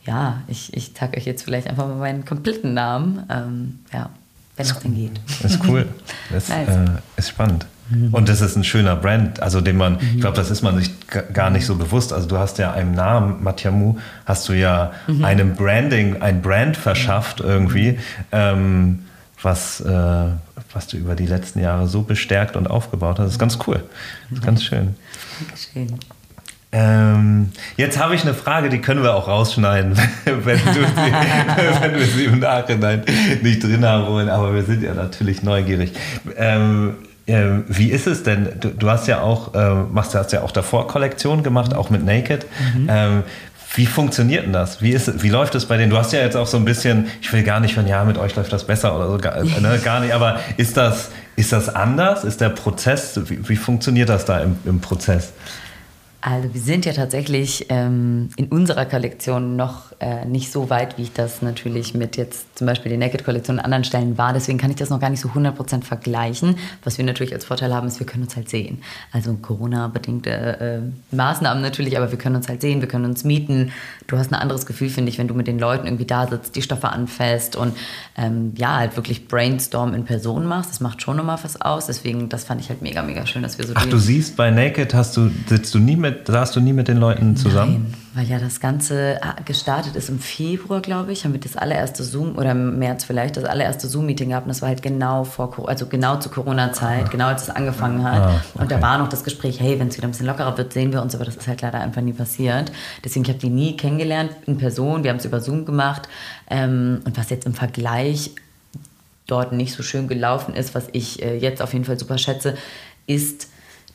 ja, ich, ich sage euch jetzt vielleicht einfach mal meinen kompletten Namen. Ähm, ja, wenn es denn geht. Ist cool. Das Nice. äh, ist spannend. Und das ist ein schöner Brand, also den man, ich glaube, das ist man sich gar nicht so bewusst. Also du hast ja einem Namen, Matjamu, hast du ja einem Branding, ein Brand verschafft irgendwie, ähm, was, äh, was du über die letzten Jahre so bestärkt und aufgebaut hast. Das ist ganz cool. Das ist ganz schön. Dankeschön. Ähm, jetzt habe ich eine Frage, die können wir auch rausschneiden, wenn, du sie, wenn wir sie im Nachhinein nicht drin haben wollen, aber wir sind ja natürlich neugierig. Ähm, ähm, wie ist es denn? Du, du hast ja auch, ähm, machst, hast ja auch davor Kollektionen gemacht, auch mit Naked. Ähm, wie funktioniert denn das? Wie, ist, wie läuft es bei denen? Du hast ja jetzt auch so ein bisschen, ich will gar nicht von, ja, mit euch läuft das besser oder so, gar, ne, gar nicht, aber ist das, ist das anders? Ist der Prozess, wie, wie funktioniert das da im, im Prozess? Also wir sind ja tatsächlich ähm, in unserer Kollektion noch äh, nicht so weit, wie ich das natürlich mit jetzt zum Beispiel der Naked-Kollektion an anderen Stellen war. Deswegen kann ich das noch gar nicht so 100% vergleichen. Was wir natürlich als Vorteil haben, ist, wir können uns halt sehen. Also Corona-bedingte äh, Maßnahmen natürlich, aber wir können uns halt sehen, wir können uns mieten. Du hast ein anderes Gefühl, finde ich, wenn du mit den Leuten irgendwie da sitzt, die Stoffe anfasst und ähm, ja, halt wirklich Brainstorm in Person machst. Das macht schon nochmal was aus. Deswegen, das fand ich halt mega, mega schön, dass wir so Ach, du siehst bei Naked hast du sitzt du nie mit saßt du nie mit den Leuten zusammen? Nein, weil ja das Ganze ah, gestartet ist im Februar, glaube ich, haben wir das allererste Zoom oder im März vielleicht das allererste Zoom-Meeting gehabt. Und das war halt genau vor, also genau zur Corona-Zeit, genau als es angefangen hat. Ah, Und da okay. war noch das Gespräch, hey, wenn es wieder ein bisschen lockerer wird, sehen wir uns. Aber das ist halt leider einfach nie passiert. Deswegen ich habe die nie kennengelernt in Person. Wir haben es über Zoom gemacht. Ähm, und was jetzt im Vergleich dort nicht so schön gelaufen ist, was ich äh, jetzt auf jeden Fall super schätze, ist,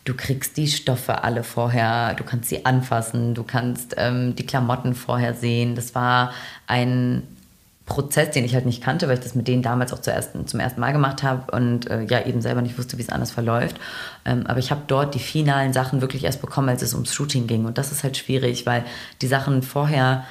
du kriegst die Stoffe alle vorher, du kannst sie anfassen, du kannst ähm, die Klamotten vorher sehen. Das war ein Prozess, den ich halt nicht kannte, weil ich das mit denen damals auch zuerst, zum ersten Mal gemacht habe und äh, ja eben selber nicht wusste, wie es anders verläuft. Ähm, aber ich habe dort die finalen Sachen wirklich erst bekommen, als es ums Shooting ging. Und das ist halt schwierig, weil die Sachen vorher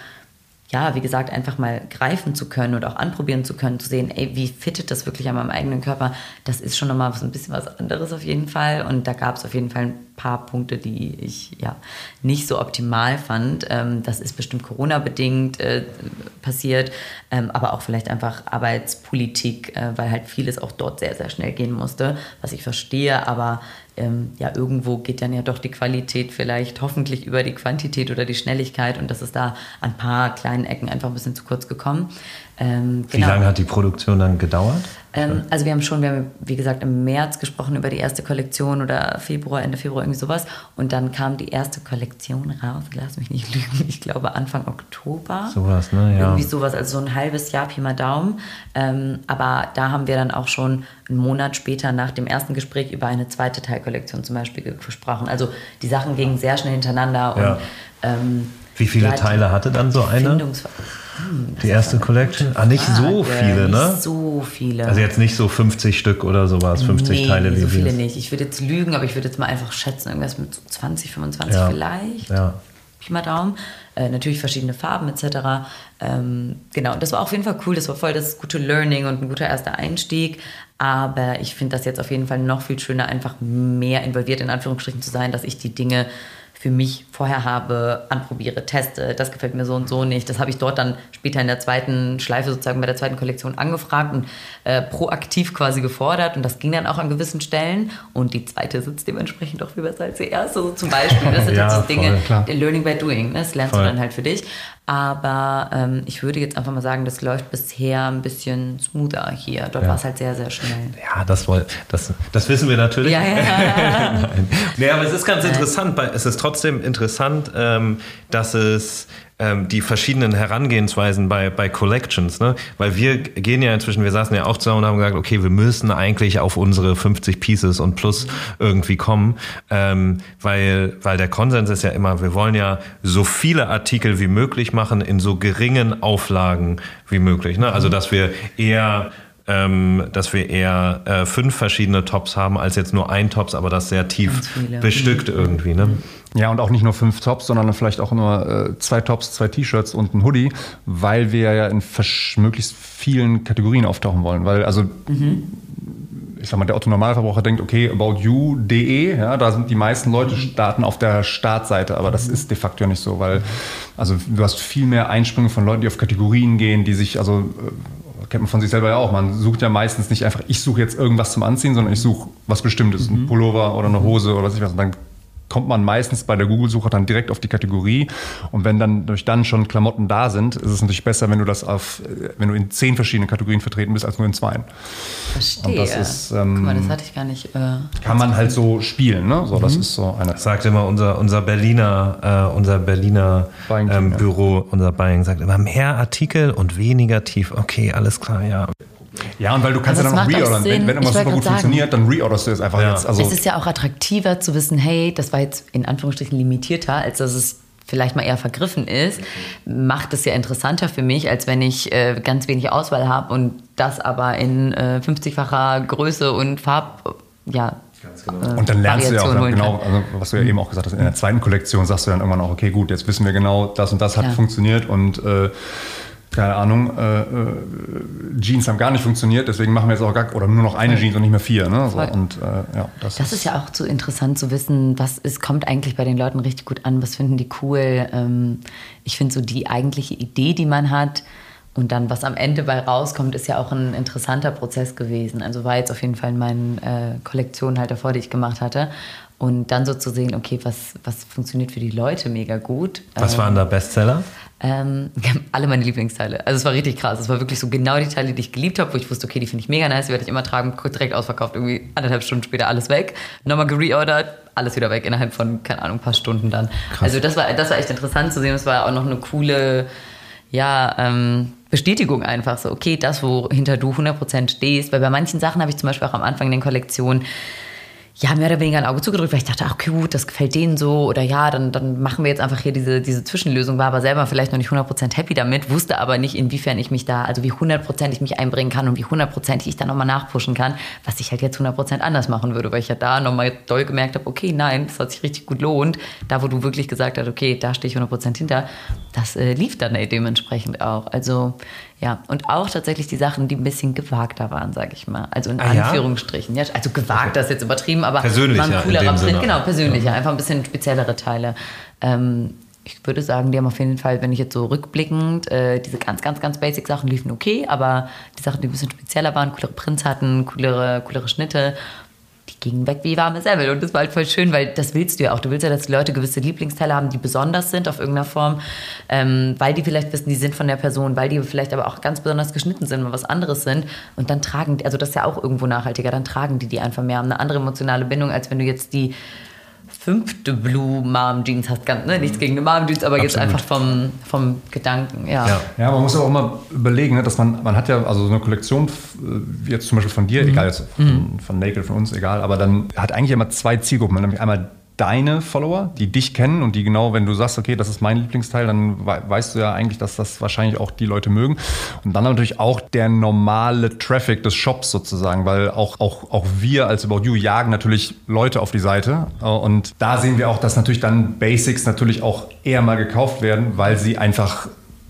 ja, wie gesagt, einfach mal greifen zu können und auch anprobieren zu können, zu sehen, ey, wie fittet das wirklich an meinem eigenen Körper, das ist schon nochmal so ein bisschen was anderes auf jeden Fall. Und da gab es auf jeden Fall ein paar Punkte, die ich ja nicht so optimal fand. Ähm, das ist bestimmt Corona-bedingt äh, passiert, ähm, aber auch vielleicht einfach Arbeitspolitik, äh, weil halt vieles auch dort sehr, sehr schnell gehen musste, was ich verstehe, aber ähm, ja, irgendwo geht dann ja doch die Qualität vielleicht hoffentlich über die Quantität oder die Schnelligkeit und das ist da an ein paar kleinen Ecken einfach ein bisschen zu kurz gekommen. Ähm, Wie genau. lange hat die Produktion dann gedauert? Ähm, also wir haben schon, wir haben wie gesagt im März gesprochen über die erste Kollektion oder Februar, Ende Februar, irgendwie sowas. Und dann kam die erste Kollektion raus, lass mich nicht lügen, ich glaube Anfang Oktober. Sowas, ne? Ja. Irgendwie sowas, also so ein halbes Jahr, Pi mal Daumen. Ähm, aber da haben wir dann auch schon einen Monat später nach dem ersten Gespräch über eine zweite Teilkollektion zum Beispiel gesprochen. Also die Sachen gingen sehr schnell hintereinander. Ja. Und, ähm, Wie viele ja, Teile hatte dann so eine? Findungsver- Die erste Collection? Ah, nicht so Frage, viele, ne? Nicht so viele. Also jetzt nicht so 50 Stück oder sowas, 50 nee, Teile wie so viele wir. nicht. Ich würde jetzt lügen, aber ich würde jetzt mal einfach schätzen, irgendwas mit so 20, 25 Ja. vielleicht. Ja. Pi mal Daumen. Äh, natürlich verschiedene Farben etc. Ähm, genau, das war auf jeden Fall cool. Das war voll das gute Learning und ein guter erster Einstieg. Aber ich finde das jetzt auf jeden Fall noch viel schöner, einfach mehr involviert in Anführungsstrichen zu sein, dass ich die Dinge für mich vorher habe, anprobiere, teste, das gefällt mir so und so nicht. Das habe ich dort dann später in der zweiten Schleife, sozusagen bei der zweiten Kollektion angefragt und äh, proaktiv quasi gefordert. Und das ging dann auch an gewissen Stellen. Und die zweite sitzt dementsprechend auch viel besser als die erste. So zum Beispiel. Das sind Ja, halt so Dinge, voll. Learning by Doing. Ne? Das lernst Voll. du dann halt für dich. Aber ähm, ich würde jetzt einfach mal sagen, das läuft bisher ein bisschen smoother hier. Dort Ja. war es halt sehr, sehr schnell. Ja, das, woll- das, das wissen wir natürlich. Ja, ja. Nein. Nee, aber es ist ganz interessant, weil es ist trotzdem interessant, ähm, dass es ähm, die verschiedenen Herangehensweisen bei, bei Collections, ne? Weil wir gehen ja inzwischen, wir saßen ja auch zusammen und haben gesagt, okay, wir müssen eigentlich auf unsere 50 Pieces und plus irgendwie kommen, ähm, weil, weil der Konsens ist ja immer, wir wollen ja so viele Artikel wie möglich machen in so geringen Auflagen wie möglich, ne? Also, dass wir eher ähm, dass wir eher äh, fünf verschiedene Tops haben, als jetzt nur ein Tops, aber das sehr tief bestückt irgendwie. Ne? Ja, und auch nicht nur fünf Tops, sondern vielleicht auch nur äh, zwei Tops, zwei T-Shirts und ein Hoodie, weil wir ja in möglichst vielen Kategorien auftauchen wollen. Weil, also, ich sag mal, der Otto-Normalverbraucher denkt, okay, aboutyou.de, ja, da sind die meisten Leute starten auf der Startseite, aber das ist de facto ja nicht so, weil, also, du hast viel mehr Einsprünge von Leuten, die auf Kategorien gehen, die sich, also, äh, kennt man von sich selber ja auch. Man sucht ja meistens nicht einfach, ich suche jetzt irgendwas zum Anziehen, sondern ich suche was Bestimmtes, ein Pullover oder eine Hose oder was ich was. Und dann kommt man meistens bei der Google-Suche dann direkt auf die Kategorie. Und wenn dann durch dann schon Klamotten da sind, ist es natürlich besser, wenn du das auf, äh, wenn du in zehn verschiedenen Kategorien vertreten bist, als nur in zwei. Verstehe. Und das ist, ähm, Guck mal, das hatte ich gar nicht. Äh, Kann man halt so spielen, ne? So, das ist so eine. Das sagt immer unser, unser Berliner, äh, unser Berliner ähm. Büro, unser Buying sagt immer mehr Artikel und weniger tief. Okay, alles klar, ja. Ja, und weil du kannst Aber ja dann auch reordern. Wenn, wenn irgendwas super gut sagen. funktioniert, dann reorderst du es einfach Ja. jetzt. Also, es ist ja auch attraktiver zu wissen, hey, das war jetzt in Anführungsstrichen limitierter, als dass es vielleicht mal eher vergriffen ist, macht es ja interessanter für mich, als wenn ich äh, ganz wenig Auswahl habe und das aber in äh, 50-facher Größe und Farb, ja, äh, Und dann lernst du ja auch Variation genau, also was du ja eben auch gesagt hast, in der zweiten Kollektion sagst du dann irgendwann auch, okay, gut, jetzt wissen wir genau, das und das hat Klar. funktioniert und äh, keine Ahnung, äh, äh, Jeans haben gar nicht funktioniert, deswegen machen wir jetzt auch gar, oder nur noch eine Jeans und nicht mehr vier. Ne? So, und äh, ja, das, Das ist ja auch so interessant zu wissen, was ist, kommt eigentlich bei den Leuten richtig gut an, was finden die cool. Ähm, ich finde so die eigentliche Idee, die man hat und dann was am Ende bei rauskommt, ist ja auch ein interessanter Prozess gewesen. Also war jetzt auf jeden Fall in meinen äh, Kollektionen halt davor, die ich gemacht hatte. Und dann so zu sehen, okay, was, was funktioniert für die Leute mega gut. Was Ähm, waren da Bestseller? Ähm, alle meine Lieblingsteile. Also es war richtig krass. Es war wirklich so genau die Teile, die ich geliebt habe, wo ich wusste, okay, die finde ich mega nice, die werde ich immer tragen, direkt ausverkauft, irgendwie anderthalb Stunden später alles weg. Nochmal gereordert, alles wieder weg innerhalb von, keine Ahnung, ein paar Stunden dann. Also das war, das war echt interessant zu sehen. Es war auch noch eine coole, ja, ähm, Bestätigung einfach so, okay, das, wohinter du 100% stehst. Weil bei manchen Sachen habe ich zum Beispiel auch am Anfang in den Kollektionen ja, mehr oder weniger ein Auge zugedrückt, weil ich dachte, ach okay, gut, das gefällt denen so oder ja, dann, dann machen wir jetzt einfach hier diese, diese Zwischenlösung, war aber selber vielleicht noch nicht 100% happy damit, wusste aber nicht, inwiefern ich mich da, also wie 100% ich mich einbringen kann und wie 100% ich da nochmal nachpushen kann, was ich halt jetzt 100% anders machen würde, weil ich ja da nochmal doll gemerkt habe, okay, nein, das hat sich richtig gut lohnt, da wo du wirklich gesagt hast, okay, da stehe ich 100% hinter, das äh, lief dann dementsprechend auch, also ja, und auch tatsächlich die Sachen, die ein bisschen gewagter waren, sag ich mal. Also in Ah, ja? Anführungsstrichen. Ja, also gewagt, das ist jetzt übertrieben, aber Persönlicher war ein in coolerer dem Sinne. Print. Genau, persönlicher. Einfach ein bisschen speziellere Teile. Ähm, ich würde sagen, die haben auf jeden Fall, wenn ich jetzt so rückblickend, äh, diese ganz, ganz, ganz basic Sachen liefen okay, aber die Sachen, die ein bisschen spezieller waren, coolere Prints hatten, coolere, coolere Schnitte, ging weg wie warme Semmel. Und das war halt voll schön, weil das willst du ja auch. Du willst ja, dass die Leute gewisse Lieblingsteile haben, die besonders sind auf irgendeiner Form, ähm, weil die vielleicht wissen, die sind von der Person, weil die vielleicht aber auch ganz besonders geschnitten sind, mal was anderes sind. Und dann tragen, also das ist ja auch irgendwo nachhaltiger, dann tragen die die einfach mehr, haben eine andere emotionale Bindung, als wenn du jetzt die fünfte Blue Mom Jeans hast. Ganz, ne? Nichts gegen eine Mom Jeans, aber jetzt einfach vom, vom Gedanken. Ja. ja. Ja. man muss aber auch mal überlegen, ne, dass man, man hat ja also so eine Kollektion, wie jetzt zum Beispiel von dir, mhm. egal jetzt von, mhm. von Naked, von uns, egal, aber dann hat eigentlich immer zwei Zielgruppen. Nämlich einmal deine Follower, die dich kennen und die genau, wenn du sagst, okay, das ist mein Lieblingsteil, dann weißt du ja eigentlich, dass das wahrscheinlich auch die Leute mögen. Und dann natürlich auch der normale Traffic des Shops sozusagen, weil auch, auch, auch wir als About You jagen natürlich Leute auf die Seite. Und da sehen wir auch, dass natürlich dann Basics natürlich auch eher mal gekauft werden, weil sie einfach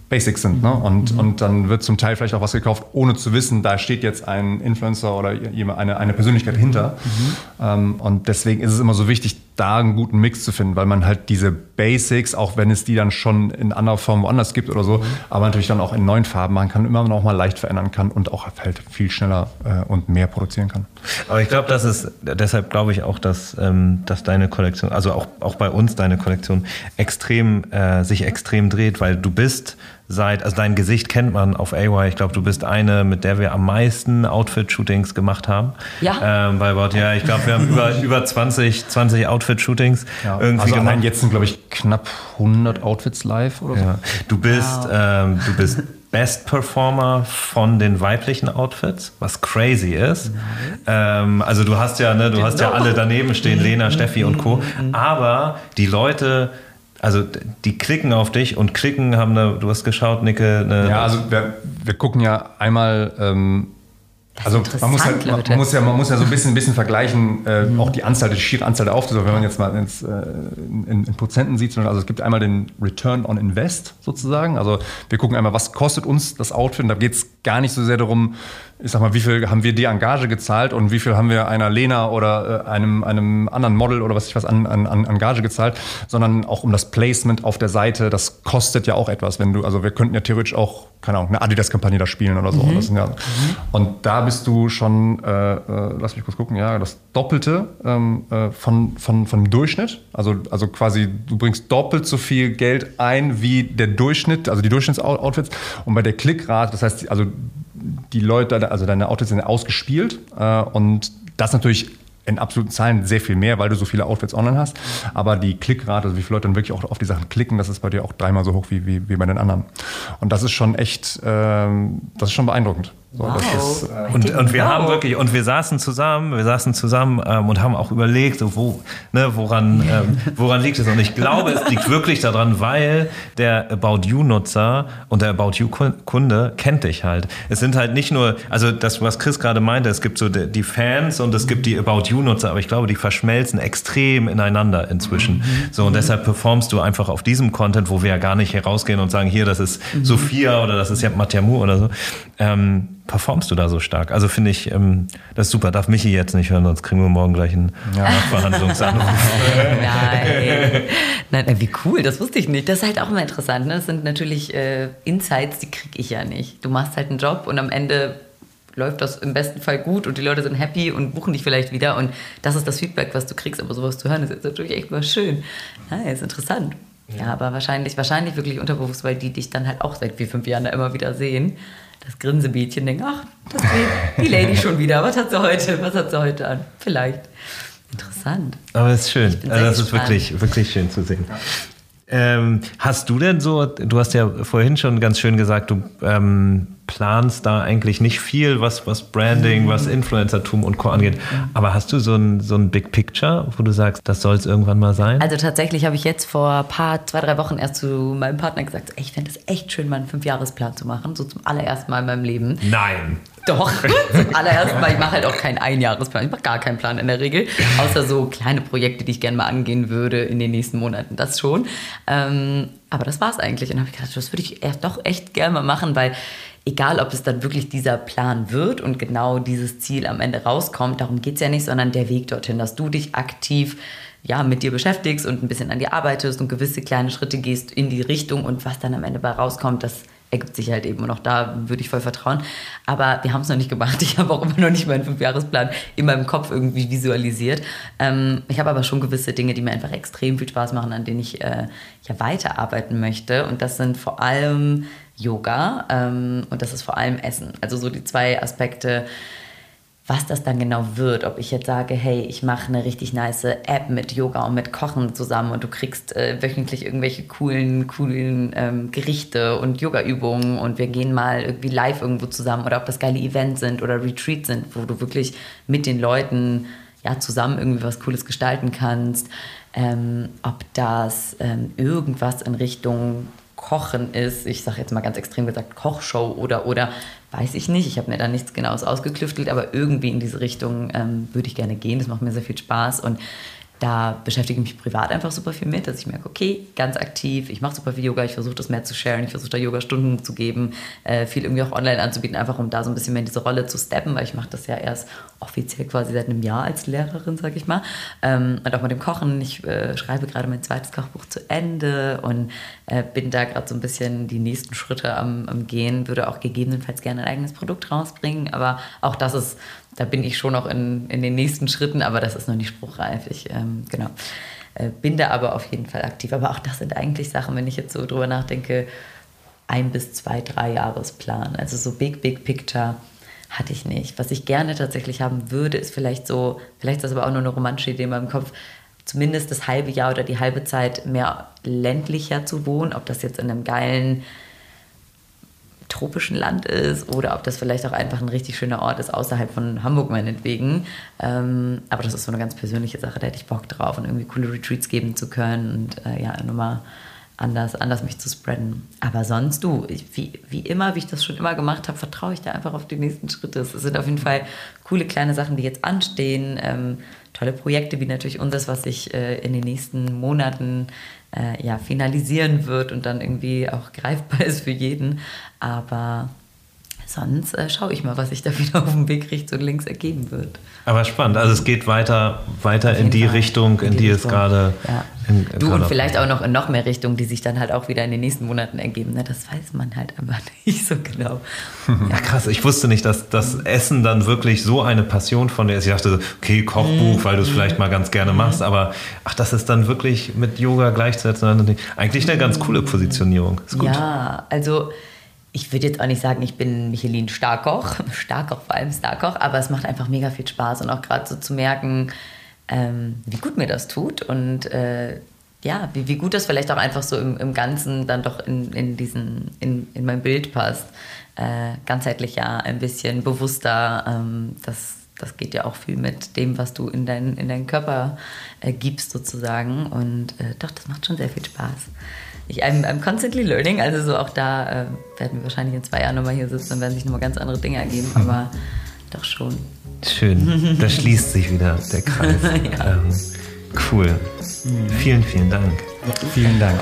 Basics sind. Ne? Und, mhm. und dann wird zum Teil vielleicht auch was gekauft, ohne zu wissen, da steht jetzt ein Influencer oder eine, eine Persönlichkeit hinter. Mhm. Ähm, und deswegen ist es immer so wichtig, da einen guten Mix zu finden, weil man halt diese Basics, auch wenn es die dann schon in anderer Form woanders gibt oder so, mhm. aber natürlich dann auch in neuen Farben machen kann, immer noch mal leicht verändern kann und auch halt viel schneller äh, und mehr produzieren kann. Aber ich glaube, das ist, deshalb glaube ich auch, dass, ähm, dass deine Kollektion, also auch, auch bei uns deine Kollektion extrem, äh, sich extrem dreht, weil du bist seit, also dein Gesicht kennt man auf AY. Ich glaube, du bist eine, mit der wir am meisten Outfit-Shootings gemacht haben. Ja. Ähm, bei About, ja, ich glaube, wir haben über, über 20, 20 Outfit-Shootings ja. irgendwie also gemacht. jetzt sind, glaube ich, knapp 100 Outfits live oder so. Ja. Du bist, wow. ähm, du bist Best Performer von den weiblichen Outfits, was crazy ist. Ähm, also du hast ja, ne, du hast ja alle daneben stehen, Lena, Steffi und Co. Aber die Leute also die klicken auf dich und klicken haben eine, du hast geschaut, Nicke. Ja, also wir, wir gucken ja einmal, ähm, also man muss, halt, man, man, muss ja, man muss ja so ein bisschen, ein bisschen vergleichen, äh, mhm. auch die Anzahl, die schiere Anzahl der Auftritte, wenn man jetzt mal ins, äh, in, in, Prozenten sieht. Also es gibt einmal den Return on Invest sozusagen. Also wir gucken einmal, was kostet uns das Outfit. Und da geht es gar nicht so sehr darum, ich sag mal, wie viel haben wir die Engage gezahlt und wie viel haben wir einer Lena oder äh, einem, einem anderen Model oder was ich was an, an, an Engage gezahlt, sondern auch um das Placement auf der Seite. Das kostet ja auch etwas, wenn du, also wir könnten ja theoretisch auch, keine Ahnung, eine Adidas-Kampagne da spielen oder so. Mhm. Ja, mhm. Und da bist du schon, äh, äh, lass mich kurz gucken, ja, das Doppelte ähm, äh, von, von, von dem Durchschnitt. Also, also quasi, du bringst doppelt so viel Geld ein wie der Durchschnitt, also die Durchschnittsoutfits. Und bei der Klickrate, das heißt, also die Leute, also deine Outfits sind ausgespielt äh, und das natürlich in absoluten Zahlen sehr viel mehr, weil du so viele Outfits online hast. Aber die Klickrate, also wie viele Leute dann wirklich auch auf die Sachen klicken, das ist bei dir auch dreimal so hoch wie, wie, wie bei den anderen. Und das ist schon echt, ähm, das ist schon beeindruckend. So, wow. ist, äh, und, und wir haben wirklich, und wir saßen zusammen, wir saßen zusammen ähm, und haben auch überlegt, so wo, ne, woran, ähm, woran liegt es? Und ich glaube, es liegt wirklich daran, weil der About You-Nutzer und der About You-Kunde kennt dich halt. Es sind halt nicht nur, also das, was Chris gerade meinte, es gibt so die Fans und es gibt die About You-Nutzer, aber ich glaube, die verschmelzen extrem ineinander inzwischen. Mhm. So, und mhm. deshalb performst du einfach auf diesem Content, wo wir ja gar nicht herausgehen und sagen, hier, das ist mhm. Sophia oder das ist ja Matjamu oder so. Ähm, performst du da so stark? Also finde ich, ähm, das ist super. Darf Michi jetzt nicht hören, sonst kriegen wir morgen gleich einen ja. Nachverhandlungsanruf. Nein. Nein, wie cool, das wusste ich nicht. Das ist halt auch immer interessant. Ne? Das sind natürlich äh, Insights, die kriege ich ja nicht. Du machst halt einen Job und am Ende läuft das im besten Fall gut und die Leute sind happy und buchen dich vielleicht wieder und das ist das Feedback, was du kriegst. Aber sowas zu hören ist jetzt natürlich echt mal schön. Ja, ist interessant. Ja. ja, aber wahrscheinlich, wahrscheinlich wirklich unterbewusst, weil die dich dann halt auch seit vier, fünf Jahren da immer wieder sehen das Grinsebädchen denkt, ach, das die Lady schon wieder. Was hat sie heute? Was hat sie heute an? Vielleicht. Interessant. Aber es ist schön. Also das ist wirklich, wirklich schön zu sehen. Ähm, hast du denn so, du hast ja vorhin schon ganz schön gesagt, du ähm, planst da eigentlich nicht viel, was, was Branding, was Influencertum und Co. angeht. Aber hast du so ein, so ein Big Picture, wo du sagst, das soll es irgendwann mal sein? Also tatsächlich habe ich jetzt vor ein paar, zwei, drei Wochen erst zu meinem Partner gesagt, ich fände es echt schön, mal einen Fünfjahresplan zu machen, so zum allerersten Mal in meinem Leben. Nein. Doch, zum allerersten Mal. Ich mache halt auch keinen Einjahresplan. Ich mache gar keinen Plan in der Regel. Außer so kleine Projekte, die ich gerne mal angehen würde in den nächsten Monaten. Das schon. Ähm, aber das war es eigentlich. Und dann habe ich gedacht, das würde ich doch echt gerne mal machen, weil egal ob es dann wirklich dieser Plan wird und genau dieses Ziel am Ende rauskommt, darum geht es ja nicht, sondern der Weg dorthin, dass du dich aktiv ja, mit dir beschäftigst und ein bisschen an dir arbeitest und gewisse kleine Schritte gehst in die Richtung und was dann am Ende bei rauskommt, das ergibt sich halt eben. Auch da würde ich voll vertrauen. Aber wir haben es noch nicht gemacht. Ich habe auch immer noch nicht meinen Fünfjahresplan in meinem Kopf irgendwie visualisiert. Ähm, ich habe aber schon gewisse Dinge, die mir einfach extrem viel Spaß machen, an denen ich äh, ja weiterarbeiten möchte. Und das sind vor allem Yoga ähm, und das ist vor allem Essen. Also so die zwei Aspekte, was das dann genau wird. Ob ich jetzt sage, hey, ich mache eine richtig nice App mit Yoga und mit Kochen zusammen und du kriegst äh, wöchentlich irgendwelche coolen, coolen ähm, Gerichte und Yoga-Übungen und wir gehen mal irgendwie live irgendwo zusammen oder ob das geile Events sind oder Retreats sind, wo du wirklich mit den Leuten ja, zusammen irgendwie was Cooles gestalten kannst. Ähm, ob das ähm, irgendwas in Richtung Kochen ist, ich sage jetzt mal ganz extrem gesagt, Kochshow oder, oder weiß ich nicht. Ich habe mir da nichts Genaues ausgeklüftelt, aber irgendwie in diese Richtung ähm, würde ich gerne gehen. Das macht mir sehr viel Spaß und da beschäftige ich mich privat einfach super viel mit, dass ich merke, okay, ganz aktiv, ich mache super viel Yoga, ich versuche das mehr zu sharen, ich versuche da Yoga-Stunden zu geben, äh, viel irgendwie auch online anzubieten, einfach um da so ein bisschen mehr in diese Rolle zu steppen, weil ich mache das ja erst offiziell quasi seit einem Jahr als Lehrerin, sage ich mal. Ähm, und auch mit dem Kochen, ich äh, schreibe gerade mein zweites Kochbuch zu Ende und äh, bin da gerade so ein bisschen die nächsten Schritte am, am Gehen, würde auch gegebenenfalls gerne ein eigenes Produkt rausbringen, aber auch das ist da bin ich schon noch in, in den nächsten Schritten, aber das ist noch nicht spruchreif. Ich, ähm, genau. Äh, bin da aber auf jeden Fall aktiv. Aber auch das sind eigentlich Sachen, wenn ich jetzt so drüber nachdenke, ein bis zwei, drei Jahresplan. Also so Big, Big Picture hatte ich nicht. Was ich gerne tatsächlich haben würde, ist vielleicht so, vielleicht ist das aber auch nur eine romantische Idee in meinem Kopf, zumindest das halbe Jahr oder die halbe Zeit mehr ländlicher zu wohnen, ob das jetzt in einem geilen tropischen Land ist oder ob das vielleicht auch einfach ein richtig schöner Ort ist, außerhalb von Hamburg meinetwegen. Ähm, aber das ist so eine ganz persönliche Sache, da hätte ich Bock drauf und irgendwie coole Retreats geben zu können und äh, ja, nochmal anders, anders mich zu spreaden. Aber sonst du, ich, wie, wie immer, wie ich das schon immer gemacht habe, vertraue ich da einfach auf die nächsten Schritte. Es sind auf jeden Fall coole kleine Sachen, die jetzt anstehen. Ähm, tolle Projekte wie natürlich unseres, was sich äh, in den nächsten Monaten äh, ja, finalisieren wird und dann irgendwie auch greifbar ist für jeden. Aber sonst äh, schaue ich mal, was sich da wieder auf dem Weg rechts und links ergeben wird. Aber spannend, also es geht weiter, weiter in die Fall. Richtung, in, in die, die es gerade. Ja. Du und vielleicht auch noch in noch mehr Richtungen, die sich dann halt auch wieder in den nächsten Monaten ergeben. Ne? Das weiß man halt aber nicht so genau. Ja, krass. Ich wusste nicht, dass das Essen dann wirklich so eine Passion von dir ist. Ich dachte okay, Kochbuch, mhm. weil du es vielleicht mal ganz gerne machst, mhm. aber ach, das ist dann wirklich mit Yoga gleichzusetzen. Eigentlich eine ganz coole Positionierung. Ist gut. Ja, also ich würde jetzt auch nicht sagen, ich bin Michelin Starkoch, Starkoch vor allem Starkoch, aber es macht einfach mega viel Spaß und auch gerade so zu merken, ähm, wie gut mir das tut und äh, ja, wie, wie gut das vielleicht auch einfach so im, im Ganzen dann doch in, in, diesen, in, in mein Bild passt. Äh, ganzheitlicher, ein bisschen bewusster. Ähm, das, das geht ja auch viel mit dem, was du in, dein, in deinen Körper äh, gibst sozusagen. Und äh, doch, das macht schon sehr viel Spaß ich, I'm, I'm constantly learning. Also so auch da äh, werden wir wahrscheinlich in zwei Jahren nochmal hier sitzen und werden sich nochmal ganz andere Dinge ergeben, aber doch schon. Schön, da schließt sich wieder der Kreis. ja. ähm, cool. Mhm. Vielen, vielen Dank. Vielen Dank.